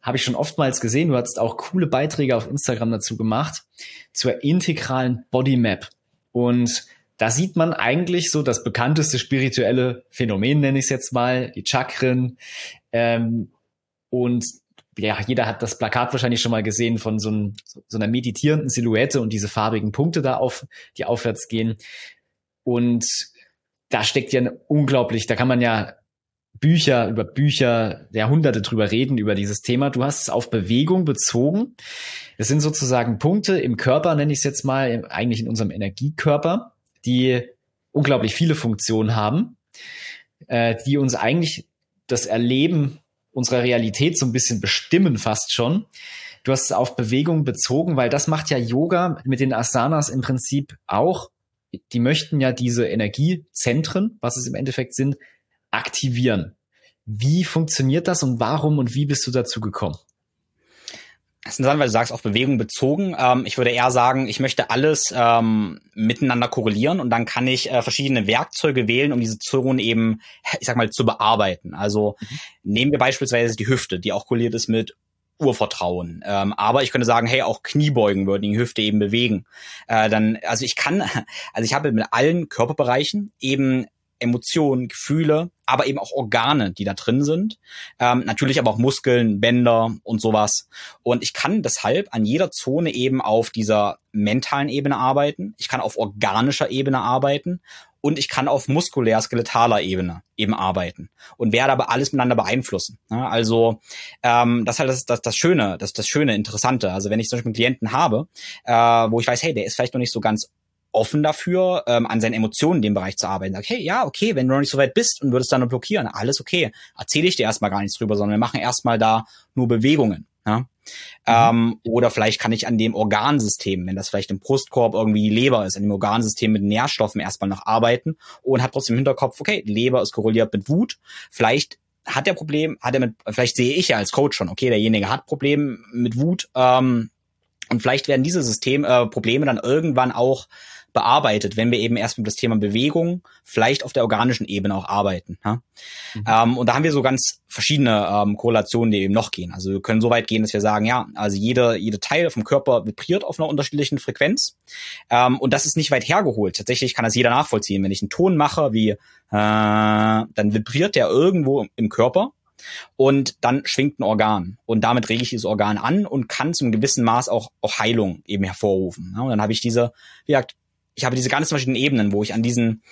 habe ich schon oftmals gesehen, du hast auch coole Beiträge auf Instagram dazu gemacht, zur integralen Bodymap. Und da sieht man eigentlich so das bekannteste spirituelle Phänomen, nenne ich es jetzt mal, die Chakren. Ähm, und ja, jeder hat das Plakat wahrscheinlich schon mal gesehen von so, ein, so einer meditierenden Silhouette und diese farbigen Punkte da auf, die aufwärts gehen. Und da steckt ja unglaublich, da kann man ja Bücher, über Bücher, Jahrhunderte drüber reden, über dieses Thema. Du hast es auf Bewegung bezogen. Es sind sozusagen Punkte im Körper, nenne ich es jetzt mal, eigentlich in unserem Energiekörper, die unglaublich viele Funktionen haben, äh, die uns eigentlich das Erleben unserer Realität so ein bisschen bestimmen fast schon. Du hast es auf Bewegung bezogen, weil das macht ja Yoga mit den Asanas im Prinzip auch. Die möchten ja diese Energiezentren, was es im Endeffekt sind, aktivieren. Wie funktioniert das und warum und wie bist du dazu gekommen? Das ist interessant, weil du sagst, auf Bewegung bezogen. Ähm, ich würde eher sagen, ich möchte alles ähm, miteinander korrelieren und dann kann ich äh, verschiedene Werkzeuge wählen, um diese Zonen eben, ich sag mal, zu bearbeiten. Also mhm. nehmen wir beispielsweise die Hüfte, die auch korreliert ist mit Urvertrauen. Ähm, aber ich könnte sagen, hey, auch Kniebeugen würden die Hüfte eben bewegen. Äh, dann, also ich kann, (laughs) also ich habe mit allen Körperbereichen eben Emotionen, Gefühle, aber eben auch Organe, die da drin sind. Ähm, natürlich aber auch Muskeln, Bänder und sowas. Und ich kann deshalb an jeder Zone eben auf dieser mentalen Ebene arbeiten. Ich kann auf organischer Ebene arbeiten und ich kann auf muskulär-skeletaler Ebene eben arbeiten und werde aber alles miteinander beeinflussen. Also ähm, das ist halt das, das, das Schöne, das das Schöne, Interessante. Also wenn ich zum Beispiel einen Klienten habe, äh, wo ich weiß, hey, der ist vielleicht noch nicht so ganz offen dafür, ähm, an seinen Emotionen in dem Bereich zu arbeiten. Sag, hey, ja, okay, wenn du noch nicht so weit bist und würdest dann nur blockieren, alles okay. Erzähle ich dir erstmal gar nichts drüber, sondern wir machen erstmal da nur Bewegungen. Ja? Mhm. Ähm, oder vielleicht kann ich an dem Organsystem, wenn das vielleicht im Brustkorb irgendwie die Leber ist, an dem Organsystem mit Nährstoffen erstmal noch arbeiten und hat trotzdem im Hinterkopf, okay, Leber ist korreliert mit Wut. Vielleicht hat der Problem, hat er mit, vielleicht sehe ich ja als Coach schon, okay, derjenige hat Probleme mit Wut, ähm, und vielleicht werden diese System, äh, Probleme dann irgendwann auch bearbeitet, wenn wir eben erst mit das Thema Bewegung vielleicht auf der organischen Ebene auch arbeiten. Ja? Mhm. Ähm, und da haben wir so ganz verschiedene ähm, Korrelationen, die eben noch gehen. Also wir können so weit gehen, dass wir sagen, ja, also jede, jede Teil vom Körper vibriert auf einer unterschiedlichen Frequenz. Ähm, und das ist nicht weit hergeholt. Tatsächlich kann das jeder nachvollziehen. Wenn ich einen Ton mache wie äh, dann vibriert der irgendwo im Körper und dann schwingt ein Organ und damit rege ich dieses Organ an und kann zum gewissen Maß auch, auch Heilung eben hervorrufen. Ja, und dann habe ich diese, wie gesagt, ich habe diese ganzen verschiedenen Ebenen, wo ich an diesen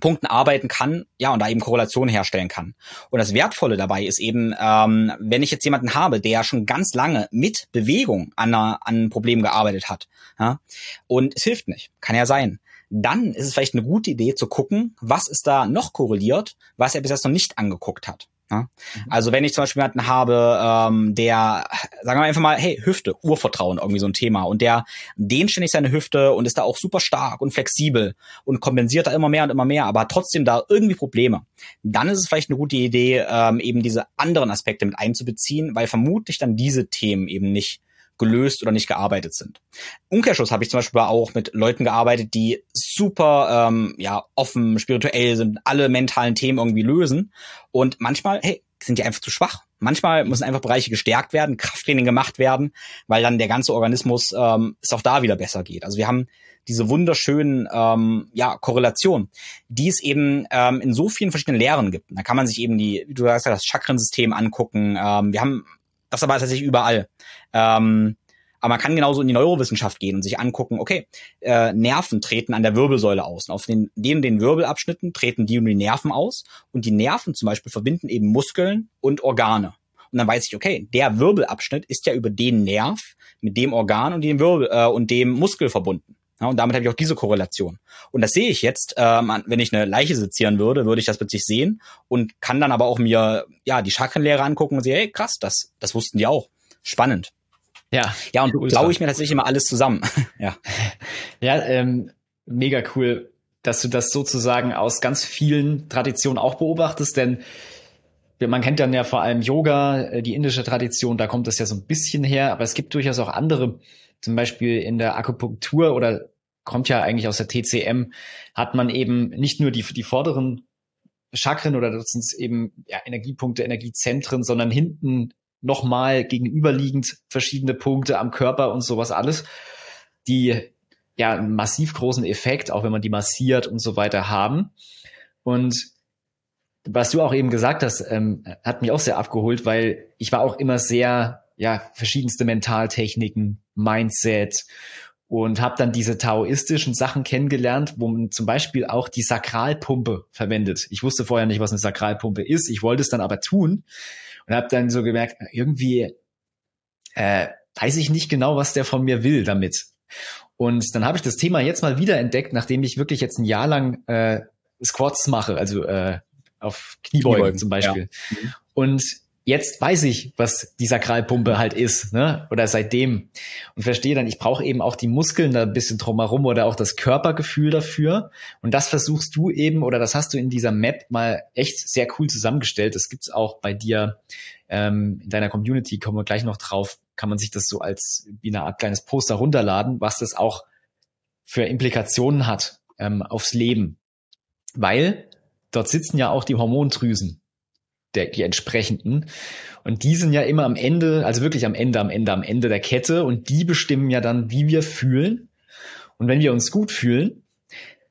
Punkten arbeiten kann, ja, und da eben Korrelationen herstellen kann. Und das Wertvolle dabei ist eben, ähm, wenn ich jetzt jemanden habe, der schon ganz lange mit Bewegung an, einer, an einem Problem gearbeitet hat, ja, und es hilft nicht, kann ja sein, dann ist es vielleicht eine gute Idee zu gucken, was ist da noch korreliert, was er bis jetzt noch nicht angeguckt hat. Ja? Mhm. Also wenn ich zum Beispiel jemanden habe, ähm, der, sagen wir einfach mal, hey, Hüfte, Urvertrauen, irgendwie so ein Thema, und der dehnt ständig seine Hüfte und ist da auch super stark und flexibel und kompensiert da immer mehr und immer mehr, aber hat trotzdem da irgendwie Probleme, dann ist es vielleicht eine gute Idee, ähm, eben diese anderen Aspekte mit einzubeziehen, weil vermutlich dann diese Themen eben nicht gelöst oder nicht gearbeitet sind. Umkehrschluss habe ich zum Beispiel auch mit Leuten gearbeitet, die super ähm, ja offen, spirituell sind, alle mentalen Themen irgendwie lösen und manchmal, hey, sind die einfach zu schwach. Manchmal müssen einfach Bereiche gestärkt werden, Krafttraining gemacht werden, weil dann der ganze Organismus ähm, es auch da wieder besser geht. Also wir haben diese wunderschönen ähm, ja, Korrelationen, die es eben ähm, in so vielen verschiedenen Lehren gibt. Da kann man sich eben die, wie du sagst, das Chakrensystem angucken. Ähm, wir haben das aber tatsächlich überall. Ähm, aber man kann genauso in die Neurowissenschaft gehen und sich angucken, okay, äh, Nerven treten an der Wirbelsäule aus. Und auf den, den, den Wirbelabschnitten treten die und die Nerven aus. Und die Nerven zum Beispiel verbinden eben Muskeln und Organe. Und dann weiß ich, okay, der Wirbelabschnitt ist ja über den Nerv mit dem Organ und dem Wirbel äh, und dem Muskel verbunden. Ja, und damit habe ich auch diese Korrelation. Und das sehe ich jetzt, ähm, wenn ich eine Leiche sezieren würde, würde ich das plötzlich sehen und kann dann aber auch mir ja die Chakrenlehre angucken und sehe, hey, krass, das, das wussten die auch. Spannend. Ja. Ja, und cool glaube ich mir tatsächlich immer alles zusammen. (laughs) ja. Ja, ähm, mega cool, dass du das sozusagen aus ganz vielen Traditionen auch beobachtest, denn man kennt dann ja vor allem Yoga, äh, die indische Tradition, da kommt das ja so ein bisschen her, aber es gibt durchaus auch andere zum Beispiel in der Akupunktur oder kommt ja eigentlich aus der TCM, hat man eben nicht nur die, die vorderen Chakren oder das sind eben ja, Energiepunkte, Energiezentren, sondern hinten nochmal gegenüberliegend verschiedene Punkte am Körper und sowas alles, die ja einen massiv großen Effekt, auch wenn man die massiert und so weiter haben. Und was du auch eben gesagt hast, ähm, hat mich auch sehr abgeholt, weil ich war auch immer sehr ja, verschiedenste Mentaltechniken, Mindset und habe dann diese taoistischen Sachen kennengelernt, wo man zum Beispiel auch die Sakralpumpe verwendet. Ich wusste vorher nicht, was eine Sakralpumpe ist. Ich wollte es dann aber tun und habe dann so gemerkt, irgendwie äh, weiß ich nicht genau, was der von mir will damit. Und dann habe ich das Thema jetzt mal wieder entdeckt, nachdem ich wirklich jetzt ein Jahr lang äh, Squats mache, also äh, auf Kniebeugen, Kniebeugen zum Beispiel. Ja. Mhm. Und jetzt weiß ich, was die Sakralpumpe halt ist, ne? Oder seitdem und verstehe dann, ich brauche eben auch die Muskeln da ein bisschen drumherum oder auch das Körpergefühl dafür. Und das versuchst du eben oder das hast du in dieser Map mal echt sehr cool zusammengestellt. Das gibt's auch bei dir ähm, in deiner Community. Kommen wir gleich noch drauf. kann man sich das so als wie eine Art kleines Poster runterladen, was das auch für Implikationen hat ähm, aufs Leben. Weil dort sitzen ja auch die Hormondrüsen, der, die entsprechenden. Und die sind ja immer am Ende, also wirklich am Ende, am Ende, am Ende der Kette. Und die bestimmen ja dann, wie wir fühlen. Und wenn wir uns gut fühlen,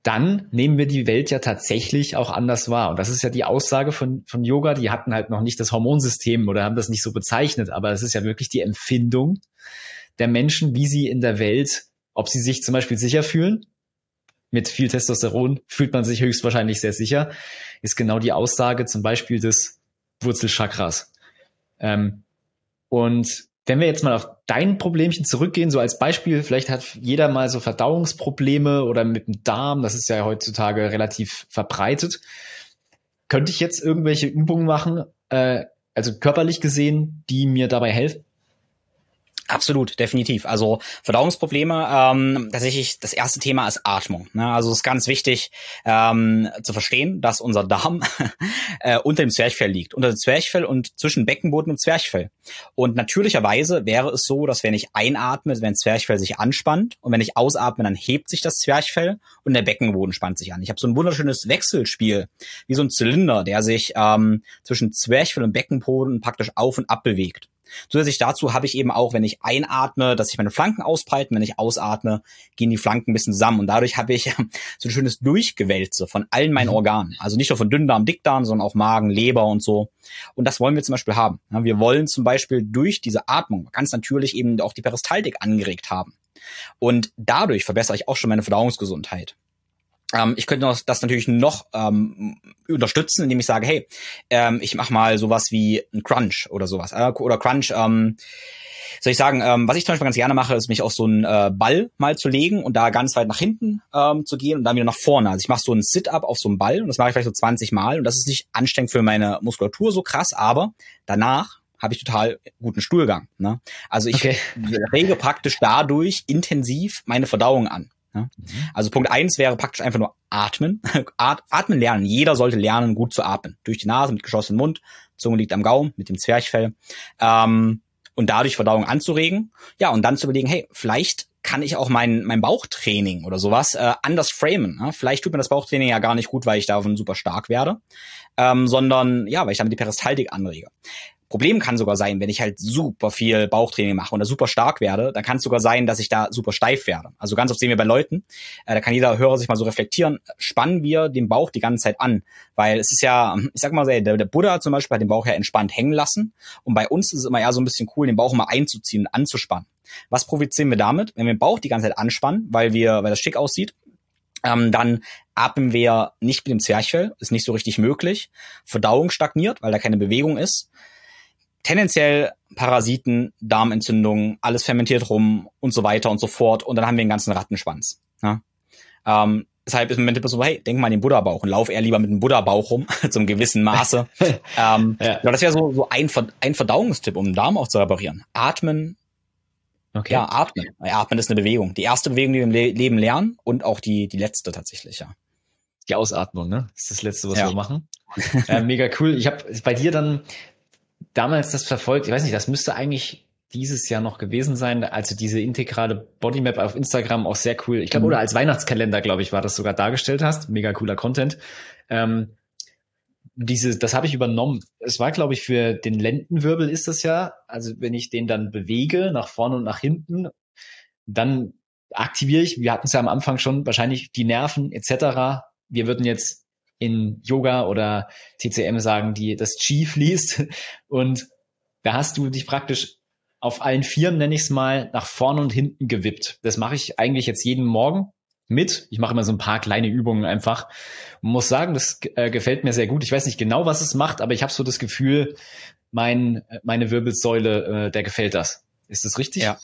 dann nehmen wir die Welt ja tatsächlich auch anders wahr. Und das ist ja die Aussage von, von Yoga. Die hatten halt noch nicht das Hormonsystem oder haben das nicht so bezeichnet, aber es ist ja wirklich die Empfindung der Menschen, wie sie in der Welt, ob sie sich zum Beispiel sicher fühlen. Mit viel Testosteron fühlt man sich höchstwahrscheinlich sehr sicher, ist genau die Aussage zum Beispiel des Wurzelchakras. Ähm, und wenn wir jetzt mal auf dein Problemchen zurückgehen, so als Beispiel, vielleicht hat jeder mal so Verdauungsprobleme oder mit dem Darm, das ist ja heutzutage relativ verbreitet. Könnte ich jetzt irgendwelche Übungen machen, äh, also körperlich gesehen, die mir dabei helfen? Absolut, definitiv. Also Verdauungsprobleme, ähm, tatsächlich das erste Thema ist Atmung. Ne? Also es ist ganz wichtig ähm, zu verstehen, dass unser Darm (laughs) äh, unter dem Zwerchfell liegt, unter dem Zwerchfell und zwischen Beckenboden und Zwerchfell. Und natürlicherweise wäre es so, dass wenn ich einatme, wenn Zwerchfell sich anspannt und wenn ich ausatme, dann hebt sich das Zwerchfell und der Beckenboden spannt sich an. Ich habe so ein wunderschönes Wechselspiel, wie so ein Zylinder, der sich ähm, zwischen Zwerchfell und Beckenboden praktisch auf und ab bewegt. Zusätzlich dazu habe ich eben auch, wenn ich einatme, dass sich meine Flanken ausbreiten, wenn ich ausatme, gehen die Flanken ein bisschen zusammen und dadurch habe ich (laughs) so ein schönes Durchgewälze von allen meinen mhm. Organen. Also nicht nur von Dünndarm, Dickdarm, sondern auch Magen, Leber und so. Und das wollen wir zum Beispiel haben. Wir wollen zum Beispiel durch diese Atmung ganz natürlich eben auch die Peristaltik angeregt haben. Und dadurch verbessere ich auch schon meine Verdauungsgesundheit. Ähm, ich könnte das natürlich noch ähm, unterstützen, indem ich sage, hey, ähm, ich mache mal sowas wie ein Crunch oder sowas. Äh, oder Crunch, ähm, soll ich sagen, ähm, was ich zum Beispiel ganz gerne mache, ist mich auf so einen äh, Ball mal zu legen und da ganz weit nach hinten ähm, zu gehen und dann wieder nach vorne. Also ich mache so einen Sit-up auf so einen Ball und das mache ich vielleicht so 20 Mal und das ist nicht anstrengend für meine Muskulatur so krass, aber danach habe ich total guten Stuhlgang. Ne? Also ich okay. rege praktisch dadurch intensiv meine Verdauung an. Ja? Mhm. Also Punkt eins wäre praktisch einfach nur atmen. (laughs) atmen lernen. Jeder sollte lernen, gut zu atmen. Durch die Nase, mit geschlossenem Mund. Zunge liegt am Gaumen, mit dem Zwerchfell. Ähm, und dadurch Verdauung anzuregen. Ja, und dann zu überlegen, hey, vielleicht kann ich auch mein, mein Bauchtraining oder sowas äh, anders framen. Ne? Vielleicht tut mir das Bauchtraining ja gar nicht gut, weil ich davon super stark werde, ähm, sondern ja, weil ich damit die Peristaltik anrege. Problem kann sogar sein, wenn ich halt super viel Bauchtraining mache oder super stark werde, dann kann es sogar sein, dass ich da super steif werde. Also ganz oft sehen wir bei Leuten, äh, da kann jeder Hörer sich mal so reflektieren, spannen wir den Bauch die ganze Zeit an. Weil es ist ja, ich sag mal, der, der Buddha zum Beispiel hat den Bauch ja entspannt hängen lassen. Und bei uns ist es immer ja so ein bisschen cool, den Bauch mal einzuziehen und anzuspannen. Was provozieren wir damit? Wenn wir den Bauch die ganze Zeit anspannen, weil wir, weil das schick aussieht, ähm, dann atmen wir nicht mit dem Zwerchfell, ist nicht so richtig möglich. Verdauung stagniert, weil da keine Bewegung ist tendenziell Parasiten, Darmentzündungen, alles fermentiert rum und so weiter und so fort. Und dann haben wir den ganzen Rattenschwanz. Ja? Ähm, deshalb ist im Moment so, hey, denk mal an den Buddha-Bauch und lauf eher lieber mit dem Buddha-Bauch rum, (laughs) zum gewissen Maße. (laughs) ähm, ja. ja. das wäre so, so ein, ein Verdauungstipp, um den Darm auch zu reparieren. Atmen. Okay. Ja, atmen. Atmen ist eine Bewegung. Die erste Bewegung, die wir im Le Leben lernen und auch die, die letzte tatsächlich, ja. Die Ausatmung, ne? Das ist das Letzte, was ja. wir machen. (laughs) äh, mega cool. Ich habe bei dir dann damals das verfolgt. Ich weiß nicht, das müsste eigentlich dieses Jahr noch gewesen sein, also diese integrale Bodymap auf Instagram auch sehr cool. Ich glaube, mhm. oder als Weihnachtskalender, glaube ich, war das sogar dargestellt hast. Mega cooler Content. Ähm, diese, das habe ich übernommen. Es war, glaube ich, für den Lendenwirbel ist das ja. Also wenn ich den dann bewege, nach vorne und nach hinten, dann aktiviere ich, wir hatten es ja am Anfang schon, wahrscheinlich die Nerven etc. Wir würden jetzt in Yoga oder TCM sagen, die das Chi fließt. Und da hast du dich praktisch auf allen Vieren, nenne ich es mal, nach vorne und hinten gewippt. Das mache ich eigentlich jetzt jeden Morgen mit. Ich mache immer so ein paar kleine Übungen einfach. Und muss sagen, das äh, gefällt mir sehr gut. Ich weiß nicht genau, was es macht, aber ich habe so das Gefühl, mein, meine Wirbelsäule, äh, der gefällt das. Ist das richtig? Ja,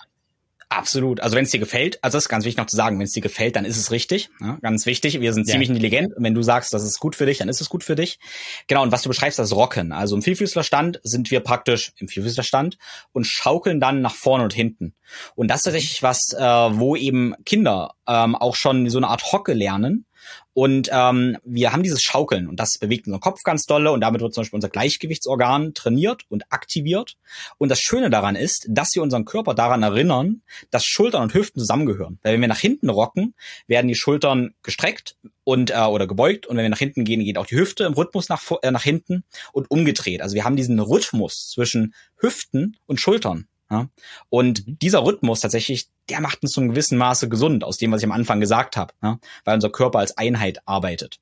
Absolut. Also wenn es dir gefällt, also das ist ganz wichtig noch zu sagen, wenn es dir gefällt, dann ist es richtig. Ja, ganz wichtig. Wir sind ja. ziemlich intelligent. Und wenn du sagst, das ist gut für dich, dann ist es gut für dich. Genau. Und was du beschreibst, das Rocken. Also im Vielfüßlerstand sind wir praktisch im Vielfüßlerstand und schaukeln dann nach vorne und hinten. Und das ist tatsächlich was, äh, wo eben Kinder ähm, auch schon so eine Art Hocke lernen, Und ähm, wir haben dieses Schaukeln und das bewegt unseren Kopf ganz dolle und damit wird zum Beispiel unser Gleichgewichtsorgan trainiert und aktiviert. Und das Schöne daran ist, dass wir unseren Körper daran erinnern, dass Schultern und Hüften zusammengehören. Weil wenn wir nach hinten rocken, werden die Schultern gestreckt und äh, oder gebeugt und wenn wir nach hinten gehen, geht auch die Hüfte im Rhythmus nach, äh, nach hinten und umgedreht. Also wir haben diesen Rhythmus zwischen Hüften und Schultern. Ja? Und mhm. dieser Rhythmus tatsächlich, der macht uns zum gewissen Maße gesund, aus dem, was ich am Anfang gesagt habe, ja? weil unser Körper als Einheit arbeitet.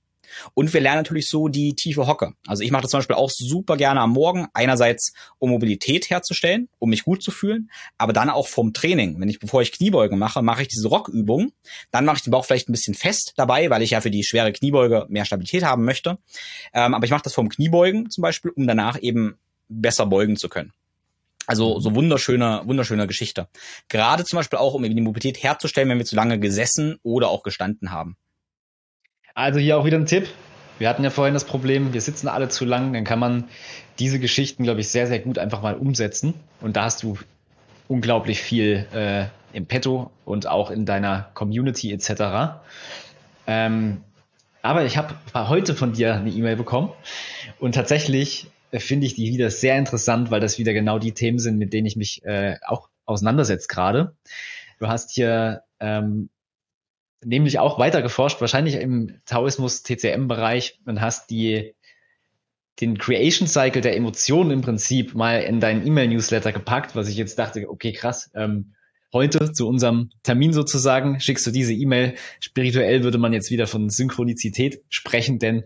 Und wir lernen natürlich so die tiefe Hocke. Also ich mache das zum Beispiel auch super gerne am Morgen. Einerseits, um Mobilität herzustellen, um mich gut zu fühlen, aber dann auch vom Training. Wenn ich, bevor ich Kniebeugen mache, mache ich diese Rockübung. Dann mache ich den Bauch vielleicht ein bisschen fest dabei, weil ich ja für die schwere Kniebeuge mehr Stabilität haben möchte. Ähm, aber ich mache das vom Kniebeugen zum Beispiel, um danach eben besser beugen zu können. Also so wunderschöne, wunderschöne Geschichte. Gerade zum Beispiel auch, um eben die Mobilität herzustellen, wenn wir zu lange gesessen oder auch gestanden haben. Also hier auch wieder ein Tipp. Wir hatten ja vorhin das Problem, wir sitzen alle zu lang, dann kann man diese Geschichten, glaube ich, sehr, sehr gut einfach mal umsetzen. Und da hast du unglaublich viel äh, im Petto und auch in deiner Community etc. Ähm, aber ich habe heute von dir eine E-Mail bekommen und tatsächlich finde ich die wieder sehr interessant, weil das wieder genau die Themen sind, mit denen ich mich äh, auch auseinandersetze gerade. Du hast hier ähm, nämlich auch weiter geforscht, wahrscheinlich im Taoismus TCM-Bereich und hast die den Creation Cycle der Emotionen im Prinzip mal in deinen E-Mail-Newsletter gepackt, was ich jetzt dachte, okay, krass, ähm, heute zu unserem Termin sozusagen schickst du diese E-Mail. Spirituell würde man jetzt wieder von Synchronizität sprechen, denn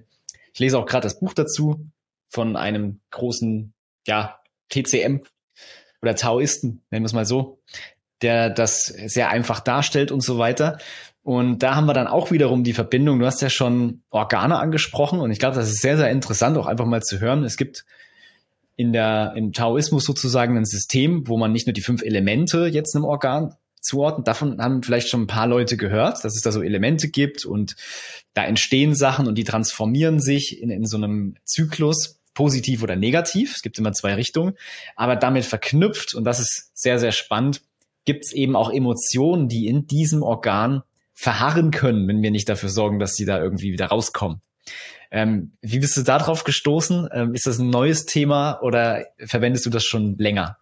ich lese auch gerade das Buch dazu von einem großen, ja, TCM oder Taoisten, nennen wir es mal so, der das sehr einfach darstellt und so weiter. Und da haben wir dann auch wiederum die Verbindung. Du hast ja schon Organe angesprochen und ich glaube, das ist sehr, sehr interessant, auch einfach mal zu hören. Es gibt in der, im Taoismus sozusagen ein System, wo man nicht nur die fünf Elemente jetzt einem Organ zuordnet. Davon haben vielleicht schon ein paar Leute gehört, dass es da so Elemente gibt und da entstehen Sachen und die transformieren sich in, in so einem Zyklus positiv oder negativ. Es gibt immer zwei Richtungen. Aber damit verknüpft, und das ist sehr, sehr spannend, gibt es eben auch Emotionen, die in diesem Organ verharren können, wenn wir nicht dafür sorgen, dass sie da irgendwie wieder rauskommen. Ähm, wie bist du darauf gestoßen? Ähm, ist das ein neues Thema oder verwendest du das schon länger?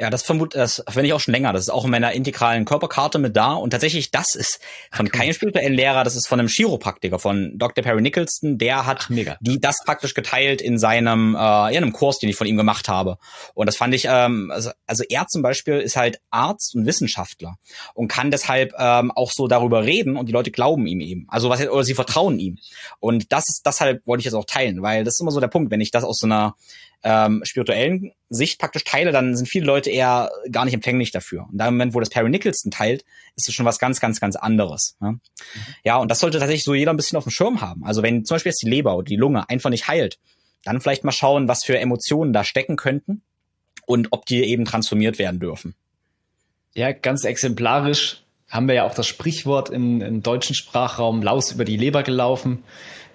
Ja, das vermute, das finde ich auch schon länger. Das ist auch in meiner integralen Körperkarte mit da. Und tatsächlich, das ist von Ach, keinem spirituellen Lehrer, das ist von einem Chiropraktiker, von Dr. Perry Nicholson. Der hat Ach, die das praktisch geteilt in seinem, äh, in einem Kurs, den ich von ihm gemacht habe. Und das fand ich, ähm, also, also er zum Beispiel ist halt Arzt und Wissenschaftler und kann deshalb ähm, auch so darüber reden und die Leute glauben ihm eben. Also was oder sie vertrauen ihm. Und das ist, deshalb wollte ich jetzt auch teilen, weil das ist immer so der Punkt, wenn ich das aus so einer ähm, spirituellen Sicht praktisch teile, dann sind viele Leute eher gar nicht empfänglich dafür. Und da im Moment, wo das Perry Nicholson teilt, ist es schon was ganz, ganz, ganz anderes. Ja? Mhm. ja, und das sollte tatsächlich so jeder ein bisschen auf dem Schirm haben. Also wenn zum Beispiel jetzt die Leber oder die Lunge einfach nicht heilt, dann vielleicht mal schauen, was für Emotionen da stecken könnten und ob die eben transformiert werden dürfen. Ja, ganz exemplarisch haben wir ja auch das Sprichwort im, im deutschen Sprachraum Laus über die Leber gelaufen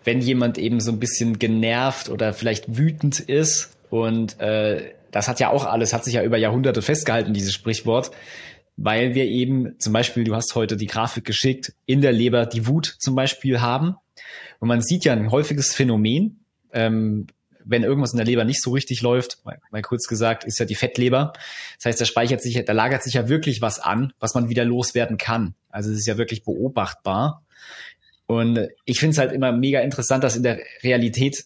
wenn jemand eben so ein bisschen genervt oder vielleicht wütend ist. Und äh, das hat ja auch alles, hat sich ja über Jahrhunderte festgehalten, dieses Sprichwort, weil wir eben zum Beispiel, du hast heute die Grafik geschickt, in der Leber die Wut zum Beispiel haben. Und man sieht ja ein häufiges Phänomen, ähm, wenn irgendwas in der Leber nicht so richtig läuft, mal, mal kurz gesagt, ist ja die Fettleber. Das heißt, da speichert sich, da lagert sich ja wirklich was an, was man wieder loswerden kann. Also es ist ja wirklich beobachtbar. Und ich finde es halt immer mega interessant, dass in der Realität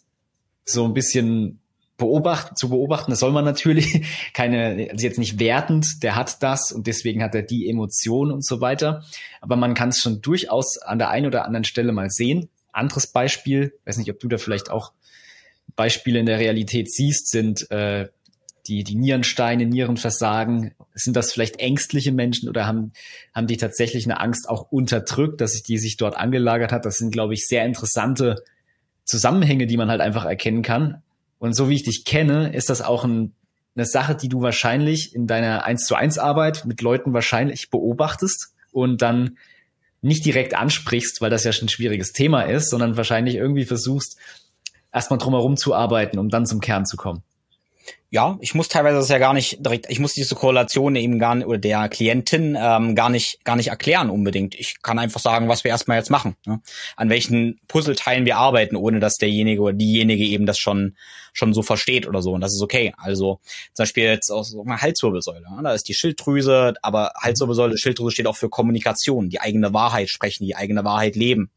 so ein bisschen beobachten, zu beobachten, das soll man natürlich, (laughs) keine, also jetzt nicht wertend, der hat das und deswegen hat er die Emotion und so weiter. Aber man kann es schon durchaus an der einen oder anderen Stelle mal sehen. Anderes Beispiel, weiß nicht, ob du da vielleicht auch Beispiele in der Realität siehst, sind äh, die, die Nierensteine, Nierenversagen, sind das vielleicht ängstliche Menschen oder haben, haben die tatsächlich eine Angst auch unterdrückt, dass sich die sich dort angelagert hat? Das sind, glaube ich, sehr interessante Zusammenhänge, die man halt einfach erkennen kann. Und so wie ich dich kenne, ist das auch ein, eine Sache, die du wahrscheinlich in deiner 1 zu 1 Arbeit mit Leuten wahrscheinlich beobachtest und dann nicht direkt ansprichst, weil das ja schon ein schwieriges Thema ist, sondern wahrscheinlich irgendwie versuchst, erstmal drumherum zu arbeiten, um dann zum Kern zu kommen. Ja, ich muss teilweise das ja gar nicht direkt, ich muss diese Korrelation eben gar nicht, oder der Klientin ähm, gar nicht gar nicht erklären unbedingt. Ich kann einfach sagen, was wir erstmal jetzt machen, ne? an welchen Puzzleteilen wir arbeiten, ohne dass derjenige oder diejenige eben das schon schon so versteht oder so. Und das ist okay. Also zum Beispiel jetzt aus so einer Halswirbelsäule, ne? da ist die Schilddrüse, aber Halswirbelsäule, Schilddrüse steht auch für Kommunikation, die eigene Wahrheit sprechen, die eigene Wahrheit leben.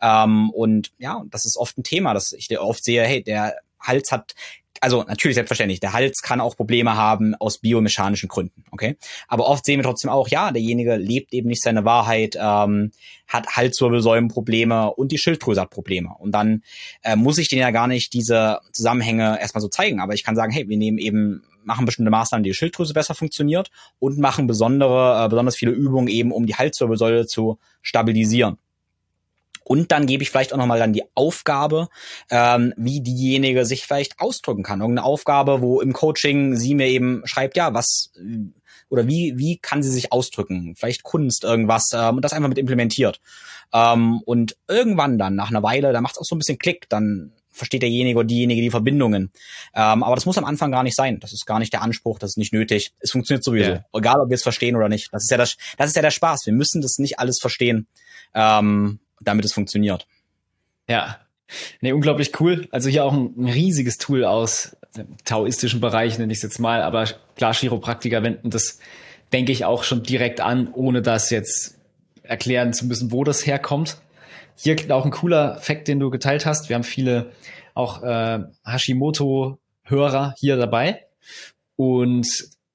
Ähm, und ja, das ist oft ein Thema, dass ich oft sehe, hey, der Hals hat also natürlich selbstverständlich, der Hals kann auch Probleme haben aus biomechanischen Gründen, okay? Aber oft sehen wir trotzdem auch, ja, derjenige lebt eben nicht seine Wahrheit, ähm, hat Halswirbelsäulenprobleme und die Schilddrüse hat Probleme. Und dann äh, muss ich denen ja gar nicht diese Zusammenhänge erstmal so zeigen, aber ich kann sagen, hey, wir nehmen eben machen bestimmte Maßnahmen, die, die Schilddrüse besser funktioniert und machen besondere, äh, besonders viele Übungen eben, um die Halswirbelsäule zu stabilisieren. Und dann gebe ich vielleicht auch nochmal dann die Aufgabe, ähm, wie diejenige sich vielleicht ausdrücken kann. Irgendeine Aufgabe, wo im Coaching sie mir eben schreibt, ja, was oder wie, wie kann sie sich ausdrücken? Vielleicht Kunst, irgendwas, ähm, und das einfach mit implementiert. Ähm, und irgendwann dann, nach einer Weile, da macht es auch so ein bisschen Klick, dann versteht derjenige oder diejenige die Verbindungen. Ähm, aber das muss am Anfang gar nicht sein. Das ist gar nicht der Anspruch, das ist nicht nötig. Es funktioniert sowieso. Yeah. Egal, ob wir es verstehen oder nicht. Das ist ja das, das ist ja der Spaß. Wir müssen das nicht alles verstehen. Ähm, damit es funktioniert. Ja, nee, unglaublich cool. Also hier auch ein, ein riesiges Tool aus taoistischen Bereich, nenne ich es jetzt mal, aber klar, Chiropraktiker wenden das, denke ich, auch schon direkt an, ohne das jetzt erklären zu müssen, wo das herkommt. Hier auch ein cooler Fakt, den du geteilt hast. Wir haben viele auch äh, Hashimoto-Hörer hier dabei. Und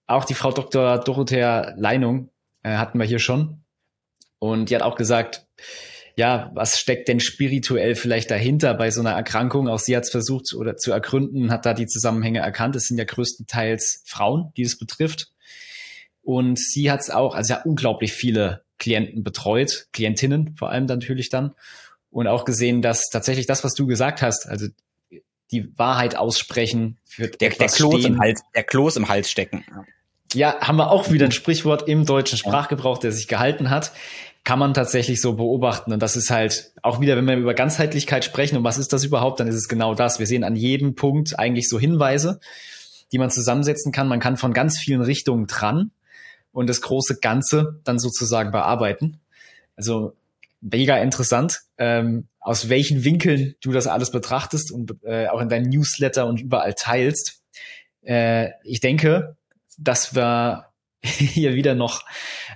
auch die Frau Dr. Dorothea Leinung äh, hatten wir hier schon. Und die hat auch gesagt, ja, was steckt denn spirituell vielleicht dahinter bei so einer Erkrankung? Auch sie hat es versucht oder zu ergründen, hat da die Zusammenhänge erkannt. Es sind ja größtenteils Frauen, die es betrifft. Und sie hat es auch, also ja unglaublich viele Klienten betreut, Klientinnen vor allem natürlich dann. Und auch gesehen, dass tatsächlich das, was du gesagt hast, also die Wahrheit aussprechen, für der, der Kloß im Hals, der Kloß im Hals stecken. Ja, haben wir auch wieder ein Sprichwort im deutschen Sprachgebrauch, der sich gehalten hat kann man tatsächlich so beobachten. Und das ist halt auch wieder, wenn wir über Ganzheitlichkeit sprechen und was ist das überhaupt, dann ist es genau das. Wir sehen an jedem Punkt eigentlich so Hinweise, die man zusammensetzen kann. Man kann von ganz vielen Richtungen dran und das große Ganze dann sozusagen bearbeiten. Also mega interessant, ähm, aus welchen Winkeln du das alles betrachtest und äh, auch in deinen Newsletter und überall teilst. Äh, ich denke, dass wir (laughs) hier wieder noch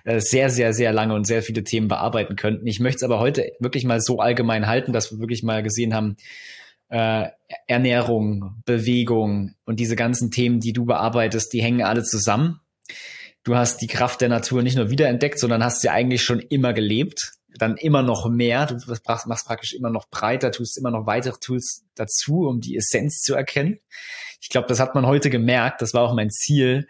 äh, sehr, sehr, sehr lange und sehr viele Themen bearbeiten könnten. Ich möchte es aber heute wirklich mal so allgemein halten, dass wir wirklich mal gesehen haben, äh, Ernährung, Bewegung und diese ganzen Themen, die du bearbeitest, die hängen alle zusammen. Du hast die Kraft der Natur nicht nur wiederentdeckt, sondern hast sie eigentlich schon immer gelebt. Dann immer noch mehr. Du machst praktisch immer noch breiter, tust immer noch weitere Tools dazu, um die Essenz zu erkennen. Ich glaube, das hat man heute gemerkt. Das war auch mein Ziel,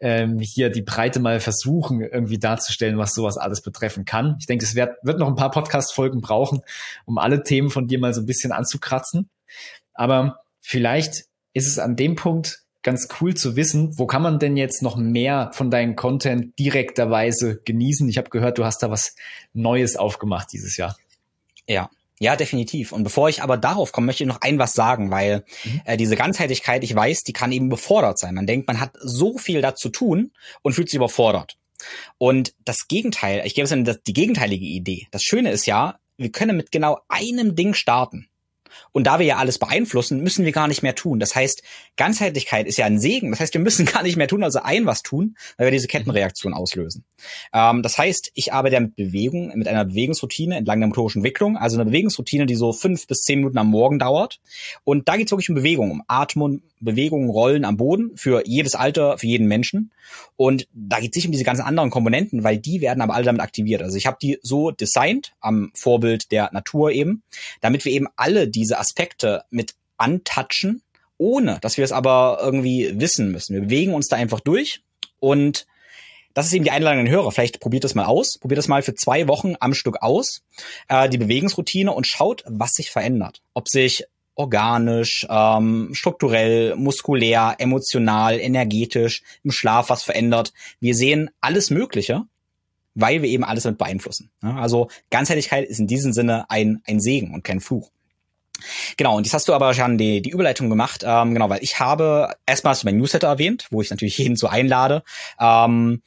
ähm, hier die Breite mal versuchen, irgendwie darzustellen, was sowas alles betreffen kann. Ich denke, es wird, wird noch ein paar Podcast-Folgen brauchen, um alle Themen von dir mal so ein bisschen anzukratzen. Aber vielleicht ist es an dem Punkt ganz cool zu wissen, wo kann man denn jetzt noch mehr von deinem Content direkterweise genießen? Ich habe gehört, du hast da was Neues aufgemacht dieses Jahr. Ja, ja, definitiv. Und bevor ich aber darauf komme, möchte ich noch ein was sagen, weil mhm. äh, diese Ganzheitlichkeit, ich weiß, die kann eben befordert sein. Man denkt, man hat so viel dazu tun und fühlt sich überfordert. Und das Gegenteil, ich gebe es Ihnen die gegenteilige Idee. Das Schöne ist ja, wir können mit genau einem Ding starten. Und da wir ja alles beeinflussen, müssen wir gar nicht mehr tun. Das heißt, Ganzheitlichkeit ist ja ein Segen. Das heißt, wir müssen (laughs) gar nicht mehr tun, also ein was tun, weil wir diese Kettenreaktion auslösen. Ähm, das heißt, ich arbeite ja mit Bewegung, mit einer Bewegungsroutine entlang der motorischen Entwicklung, also eine Bewegungsroutine, die so fünf bis zehn Minuten am Morgen dauert. Und da geht es wirklich um Bewegung, um Atmen, Bewegungen, Rollen am Boden für jedes Alter, für jeden Menschen. Und da geht es nicht um diese ganzen anderen Komponenten, weil die werden aber alle damit aktiviert. Also ich habe die so designt, am Vorbild der Natur eben, damit wir eben alle diese Aspekte mit antatschen, ohne dass wir es aber irgendwie wissen müssen. Wir bewegen uns da einfach durch und das ist eben die Einladung an den Hörer. Vielleicht probiert das mal aus. Probiert das mal für zwei Wochen am Stück aus, äh, die Bewegungsroutine und schaut, was sich verändert. Ob sich organisch, ähm, strukturell, muskulär, emotional, energetisch, im Schlaf was verändert. Wir sehen alles Mögliche, weil wir eben alles damit beeinflussen. Also Ganzheitlichkeit ist in diesem Sinne ein, ein Segen und kein Fluch. Genau, und jetzt hast du aber schon die, die Überleitung gemacht, ähm, genau, weil ich habe, erstmal hast du mein Newsletter erwähnt, wo ich natürlich jeden so einlade. Ähm,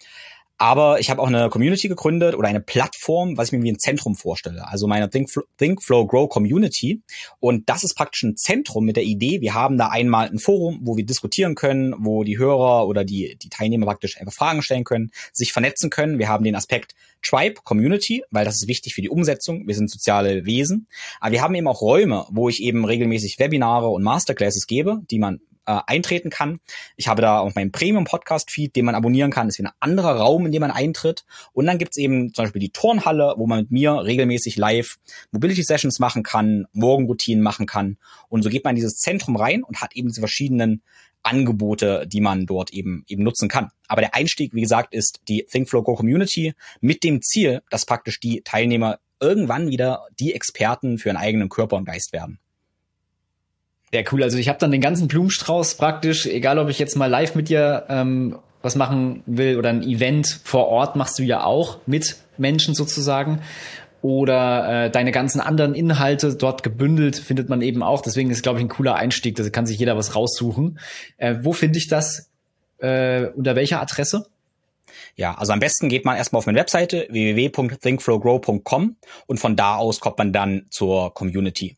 aber ich habe auch eine Community gegründet oder eine Plattform, was ich mir wie ein Zentrum vorstelle. Also meine Think, Think Flow Grow Community. Und das ist praktisch ein Zentrum mit der Idee, wir haben da einmal ein Forum, wo wir diskutieren können, wo die Hörer oder die, die Teilnehmer praktisch einfach Fragen stellen können, sich vernetzen können. Wir haben den Aspekt Tribe, Community, weil das ist wichtig für die Umsetzung. Wir sind soziale Wesen. Aber wir haben eben auch Räume, wo ich eben regelmäßig Webinare und Masterclasses gebe, die man äh, eintreten kann. Ich habe da auch meinen Premium-Podcast-Feed, den man abonnieren kann. Das ist wie ein anderer Raum, in dem man eintritt. Und dann gibt's eben zum Beispiel die Turnhalle, wo man mit mir regelmäßig live Mobility-Sessions machen kann, Morgenroutinen machen kann. Und so geht man in dieses Zentrum rein und hat eben diese verschiedenen Angebote, die man dort eben eben nutzen kann. Aber der Einstieg, wie gesagt, ist die ThinkFlow Go Community mit dem Ziel, dass praktisch die Teilnehmer irgendwann wieder die Experten für ihren eigenen Körper und Geist werden. Ja, cool. Also ich habe dann den ganzen Blumenstrauß praktisch, egal ob ich jetzt mal live mit dir ähm, was machen will oder ein Event vor Ort machst du ja auch mit Menschen sozusagen. Oder äh, deine ganzen anderen Inhalte dort gebündelt findet man eben auch. Deswegen ist, glaube ich, ein cooler Einstieg. Da kann sich jeder was raussuchen. Äh, wo finde ich das? Äh, unter welcher Adresse? Ja, also am besten geht man erstmal auf meine Webseite www.thinkflowgrow.com und von da aus kommt man dann zur Community.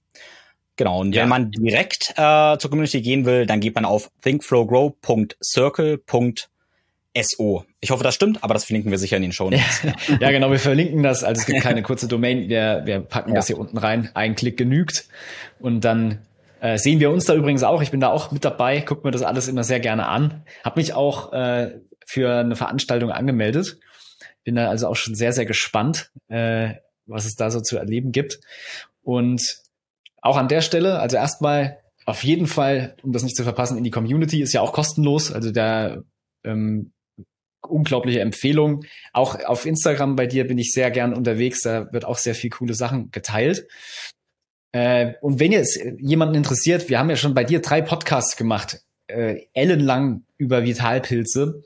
Genau, und ja. wenn man direkt äh, zur Community gehen will, dann geht man auf thinkflowgrow.circle.so. Ich hoffe, das stimmt, aber das verlinken wir sicher in den Show Notes. (laughs) ja, genau, wir verlinken das. Also es gibt keine kurze Domain, wir, wir packen ja. das hier unten rein. Ein Klick genügt. Und dann äh, sehen wir uns da übrigens auch. Ich bin da auch mit dabei, guck mir das alles immer sehr gerne an. Hab mich auch äh, für eine Veranstaltung angemeldet. Bin da also auch schon sehr, sehr gespannt, äh, was es da so zu erleben gibt. Und auch an der Stelle, also erstmal auf jeden Fall, um das nicht zu verpassen, in die Community ist ja auch kostenlos. Also der ähm, unglaubliche Empfehlung. Auch auf Instagram bei dir bin ich sehr gern unterwegs. Da wird auch sehr viel coole Sachen geteilt. Äh, und wenn jetzt jemanden interessiert, wir haben ja schon bei dir drei Podcasts gemacht, äh, ellenlang über Vitalpilze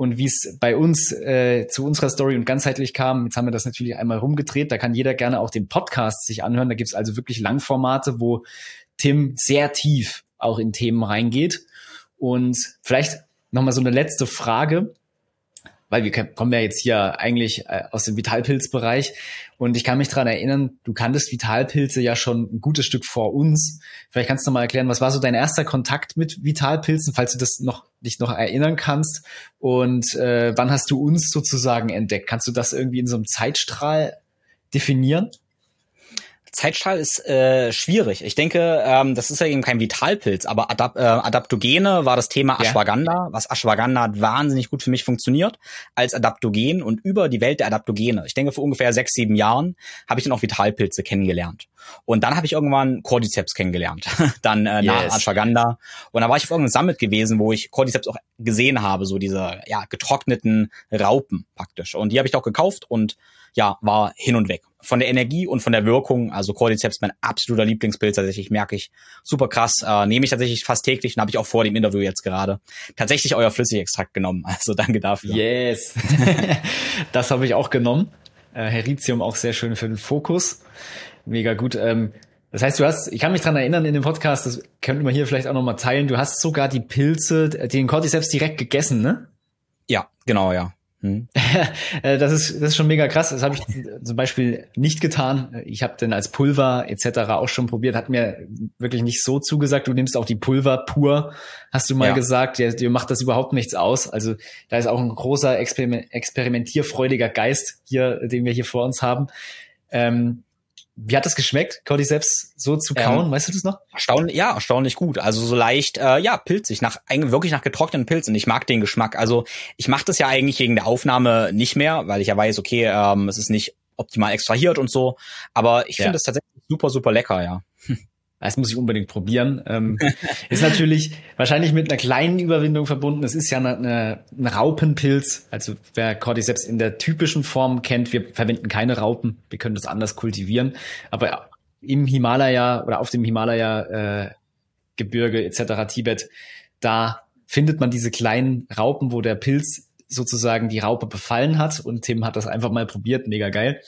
und wie es bei uns äh, zu unserer Story und ganzheitlich kam. Jetzt haben wir das natürlich einmal rumgedreht. Da kann jeder gerne auch den Podcast sich anhören. Da gibt's also wirklich Langformate, wo Tim sehr tief auch in Themen reingeht. Und vielleicht nochmal so eine letzte Frage weil wir kommen ja jetzt hier eigentlich äh, aus dem Vitalpilzbereich und ich kann mich dran erinnern, du kanntest Vitalpilze ja schon ein gutes Stück vor uns. Vielleicht kannst du mal erklären, was war so dein erster Kontakt mit Vitalpilzen, falls du das noch dich noch erinnern kannst und äh, wann hast du uns sozusagen entdeckt? Kannst du das irgendwie in so einem Zeitstrahl definieren? Zeitstrahl ist äh, schwierig. Ich denke, ähm, das ist ja eben kein Vitalpilz, aber Adap äh, Adaptogene war das Thema Ashwagandha, ja. was Ashwagandha hat wahnsinnig gut für mich funktioniert als Adaptogen und über die Welt der Adaptogene. Ich denke, vor ungefähr sechs, sieben Jahren habe ich dann auch Vitalpilze kennengelernt. Und dann habe ich irgendwann Cordyceps kennengelernt, (laughs) dann äh, yes. nach Ashwagandha. Und da war ich auf irgendeinem Summit gewesen, wo ich Cordyceps auch gesehen habe, so diese ja getrockneten Raupen praktisch. Und die habe ich auch gekauft und ja, war hin und weg. Von der Energie und von der Wirkung, also Cordyceps mein absoluter Lieblingspilz tatsächlich, merke ich super krass. Äh, nehme ich tatsächlich fast täglich und habe ich auch vor dem Interview jetzt gerade tatsächlich euer Flüssigextrakt genommen. (laughs) Also danke dafür. Yes. (laughs) das habe ich auch genommen. Äh, Heritium auch sehr schön für den Fokus. Mega gut. Ähm, das heißt, du hast, ich kann mich dran erinnern in dem Podcast, das könnten wir hier vielleicht auch nochmal teilen, du hast sogar die Pilze, den Cordyceps direkt gegessen, ne? Ja, genau, ja. Hm. (laughs) Äh, das ist das ist schon mega krass. Das habe ich zum Beispiel nicht getan. Ich habe den als Pulver etc. auch schon probiert. Hat mir wirklich nicht so zugesagt. Du nimmst auch die Pulver pur, hast du mal ja. gesagt. Dir, dir macht das überhaupt nichts aus. Also da ist auch ein großer experimentierfreudiger Geist hier, den wir hier vor uns haben. Ähm, wie hat das geschmeckt, Cordyceps so zu kauen? Ähm, weißt du das noch? Erstaunlich, ja, erstaunlich gut. Also so leicht, äh, ja, pilzig, nach wirklich nach getrockneten Pilzen. Ich mag den Geschmack. Also ich mache das ja eigentlich wegen der Aufnahme nicht mehr, weil ich ja weiß, okay, ähm, es ist nicht optimal extrahiert und so. Aber ich finde es tatsächlich super, super lecker, ja. (laughs) Das muss ich unbedingt probieren. Ähm, (laughs) ist natürlich wahrscheinlich mit einer kleinen Überwindung verbunden. Es ist ja eine, eine, ein Raupenpilz. Also wer Cordyceps in der typischen Form kennt, wir verwenden keine Raupen. Wir können das anders kultivieren. Aber im Himalaya oder auf dem Himalaya äh, Gebirge etc. Tibet, da findet man diese kleinen Raupen, wo der Pilz sozusagen die Raupe befallen hat und Tim hat das einfach mal probiert, mega geil.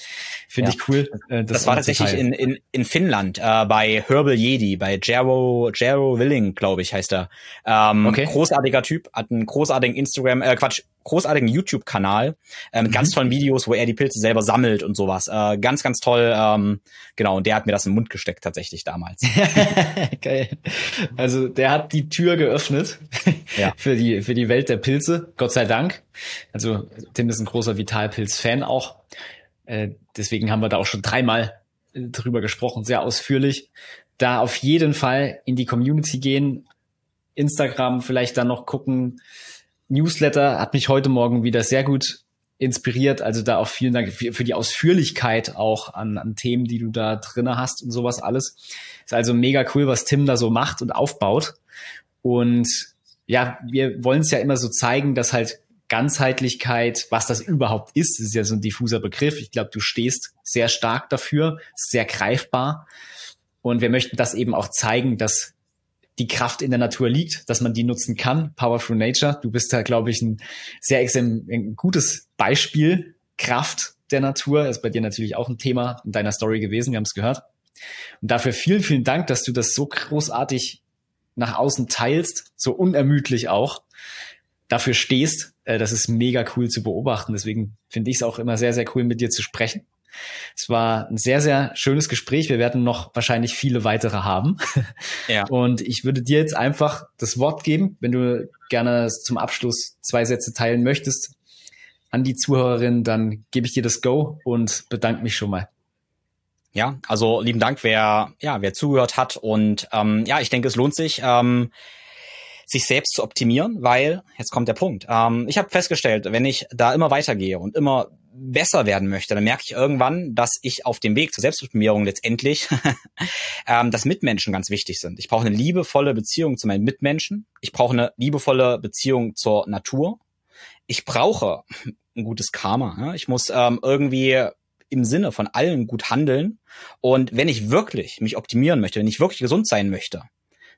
Finde ja. ich cool. Äh, das, das war tatsächlich in, in, in Finnland, äh, bei Herbal Jedi, bei Jero, Jero Willing, glaube ich, heißt er. Ähm, okay. Großartiger Typ, hat einen großartigen Instagram, äh, Quatsch, großartigen YouTube-Kanal äh, mit mhm. ganz tollen Videos, wo er die Pilze selber sammelt und sowas. Äh, ganz, ganz toll. Ähm, genau, und der hat mir das im Mund gesteckt tatsächlich damals. (laughs) Geil. Also der hat die Tür geöffnet (laughs) ja. für die für die Welt der Pilze. Gott sei Dank. Also Tim ist ein großer Vitalpilz-Fan auch. Äh, deswegen haben wir da auch schon dreimal äh, drüber gesprochen, sehr ausführlich. Da auf jeden Fall in die Community gehen, Instagram vielleicht dann noch gucken, Newsletter hat mich heute Morgen wieder sehr gut inspiriert. Also da auch vielen Dank für, die Ausführlichkeit auch an, an Themen, die du da drinne hast und sowas alles. Ist also mega cool, was Tim da so macht und aufbaut. Und ja, wir wollen es ja immer so zeigen, dass halt Ganzheitlichkeit, was das überhaupt ist, ist ja so ein diffuser Begriff. Ich glaube, du stehst sehr stark dafür, sehr greifbar. Und wir möchten das eben auch zeigen, dass die Kraft in der Natur liegt, dass man die nutzen kann. Powerful Nature. Du bist da, glaube ich, ein sehr ein gutes Beispiel. Kraft der Natur ist bei dir natürlich auch ein Thema in deiner Story gewesen. Wir haben es gehört. Und dafür vielen, vielen Dank, dass du das so großartig nach außen teilst, so unermüdlich auch. Dafür stehst. Äh, das ist mega cool zu beobachten. Deswegen finde ich es auch immer sehr, sehr cool, mit dir zu sprechen. Es war ein sehr, sehr schönes Gespräch. Wir werden noch wahrscheinlich viele weitere haben. Ja. (laughs) Und ich würde dir jetzt einfach das Wort geben, wenn du gerne zum Abschluss zwei Sätze teilen möchtest an die Zuhörerin, dann gebe ich dir das Go und bedanke mich schon mal. Ja, also lieben Dank, wer ja wer zugehört hat und ähm, ja, ich denke, es lohnt sich. Ähm, sich selbst zu optimieren, weil, jetzt kommt der Punkt, ähm, ich habe festgestellt, wenn ich da immer weitergehe und immer besser werden möchte, dann merke ich irgendwann, dass ich auf dem Weg zur Selbstoptimierung letztendlich, (laughs) ähm, dass Mitmenschen ganz wichtig sind. Ich brauche eine liebevolle Beziehung zu meinen Mitmenschen. Ich brauche eine liebevolle Beziehung zur Natur. Ich brauche ein gutes Karma. Ja? Ich muss ähm, irgendwie im Sinne von allen gut handeln. Und wenn ich wirklich mich optimieren möchte, wenn ich wirklich gesund sein möchte,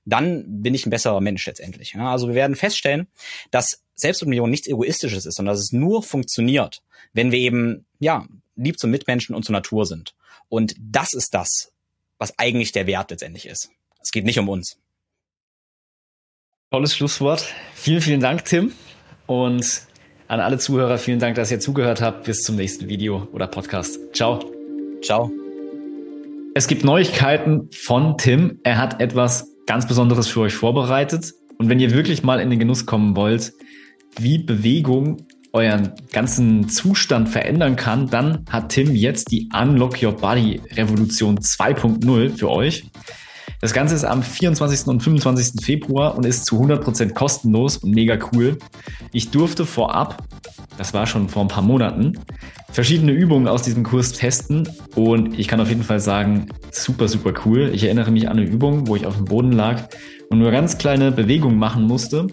dann bin ich ein besserer Mensch letztendlich. Ja, also wir werden feststellen, dass Selbstoptimierung nichts Egoistisches ist, sondern dass es nur funktioniert, wenn wir eben, ja, lieb zum Mitmenschen und zur Natur sind. Und das ist das, was eigentlich der Wert letztendlich ist. Es geht nicht um uns. Tolles Schlusswort. Vielen, vielen Dank, Tim. Und an alle Zuhörer, vielen Dank, dass ihr zugehört habt. Bis zum nächsten Video oder Podcast. Ciao. Ciao. Es gibt Neuigkeiten von Tim. Er hat etwas ganz Besonderes für euch vorbereitet. Und wenn ihr wirklich mal in den Genuss kommen wollt, wie Bewegung euren ganzen Zustand verändern kann, dann hat Tim jetzt die Unlock Your Body Revolution 2.0 für euch. Das Ganze ist am 24. und 25. Februar und ist zu 100% kostenlos und mega cool. Ich durfte vorab, das war schon vor ein paar Monaten, verschiedene Übungen aus diesem Kurs testen und ich kann auf jeden Fall sagen, super, super cool. Ich erinnere mich an eine Übung, wo ich auf dem Boden lag und nur ganz kleine Bewegungen machen musste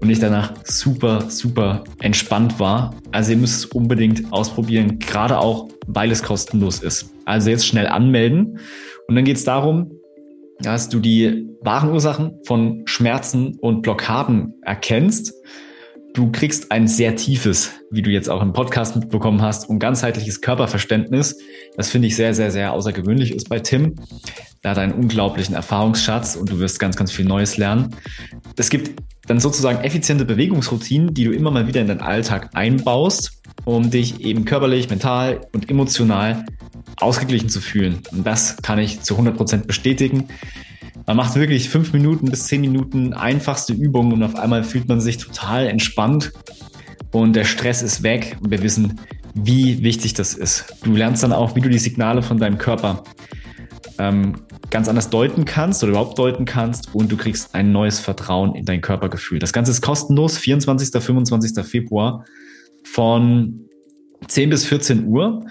und ich danach super, super entspannt war. Also ihr müsst es unbedingt ausprobieren, gerade auch, weil es kostenlos ist. Also jetzt schnell anmelden und dann geht es darum, dass du die wahren Ursachen von Schmerzen und Blockaden erkennst. Du kriegst ein sehr tiefes, wie du jetzt auch im Podcast mitbekommen hast, und ganzheitliches Körperverständnis. Das finde ich sehr, sehr, sehr außergewöhnlich ist bei Tim. Er hat einen unglaublichen Erfahrungsschatz und du wirst ganz, ganz viel Neues lernen. Es gibt dann sozusagen effiziente Bewegungsroutinen, die du immer mal wieder in deinen Alltag einbaust, um dich eben körperlich, mental und emotional ausgeglichen zu fühlen. Und das kann ich zu 100 Prozent bestätigen. Man macht wirklich fünf Minuten bis zehn Minuten einfachste Übungen und auf einmal fühlt man sich total entspannt und der Stress ist weg und wir wissen, wie wichtig das ist. Du lernst dann auch, wie du die Signale von deinem Körper ähm, ganz anders deuten kannst oder überhaupt deuten kannst und du kriegst ein neues Vertrauen in dein Körpergefühl. Das Ganze ist kostenlos, 24. 25. Februar von 10 bis 14 Uhr.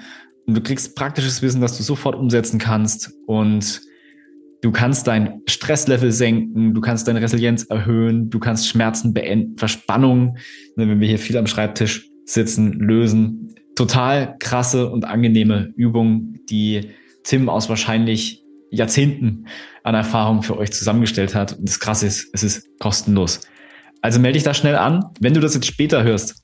Und du kriegst praktisches Wissen, das du sofort umsetzen kannst und du kannst dein Stresslevel senken, du kannst deine Resilienz erhöhen, du kannst Schmerzen beenden, Verspannungen, ne, wenn wir hier viel am Schreibtisch sitzen, lösen. Total krasse und angenehme Übungen, die Tim aus wahrscheinlich Jahrzehnten an Erfahrung für euch zusammengestellt hat. Und das Krasse ist, es ist kostenlos. Also melde dich da schnell an. Wenn du das jetzt später hörst,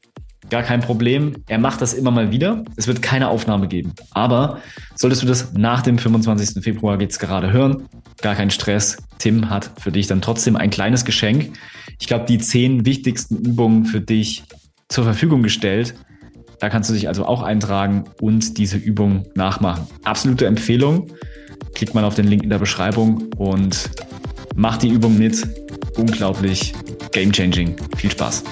gar kein Problem. Er macht das immer mal wieder. Es wird keine Aufnahme geben. Aber solltest du das nach dem 25. Februar jetzt gerade hören, gar kein Stress. Tim hat für dich dann trotzdem ein kleines Geschenk. Ich glaube, die zehn wichtigsten Übungen für dich zur Verfügung gestellt. Da kannst du dich also auch eintragen und diese Übung nachmachen. Absolute Empfehlung. Klick mal auf den Link in der Beschreibung und mach die Übung mit. Unglaublich game changing. Viel Spaß.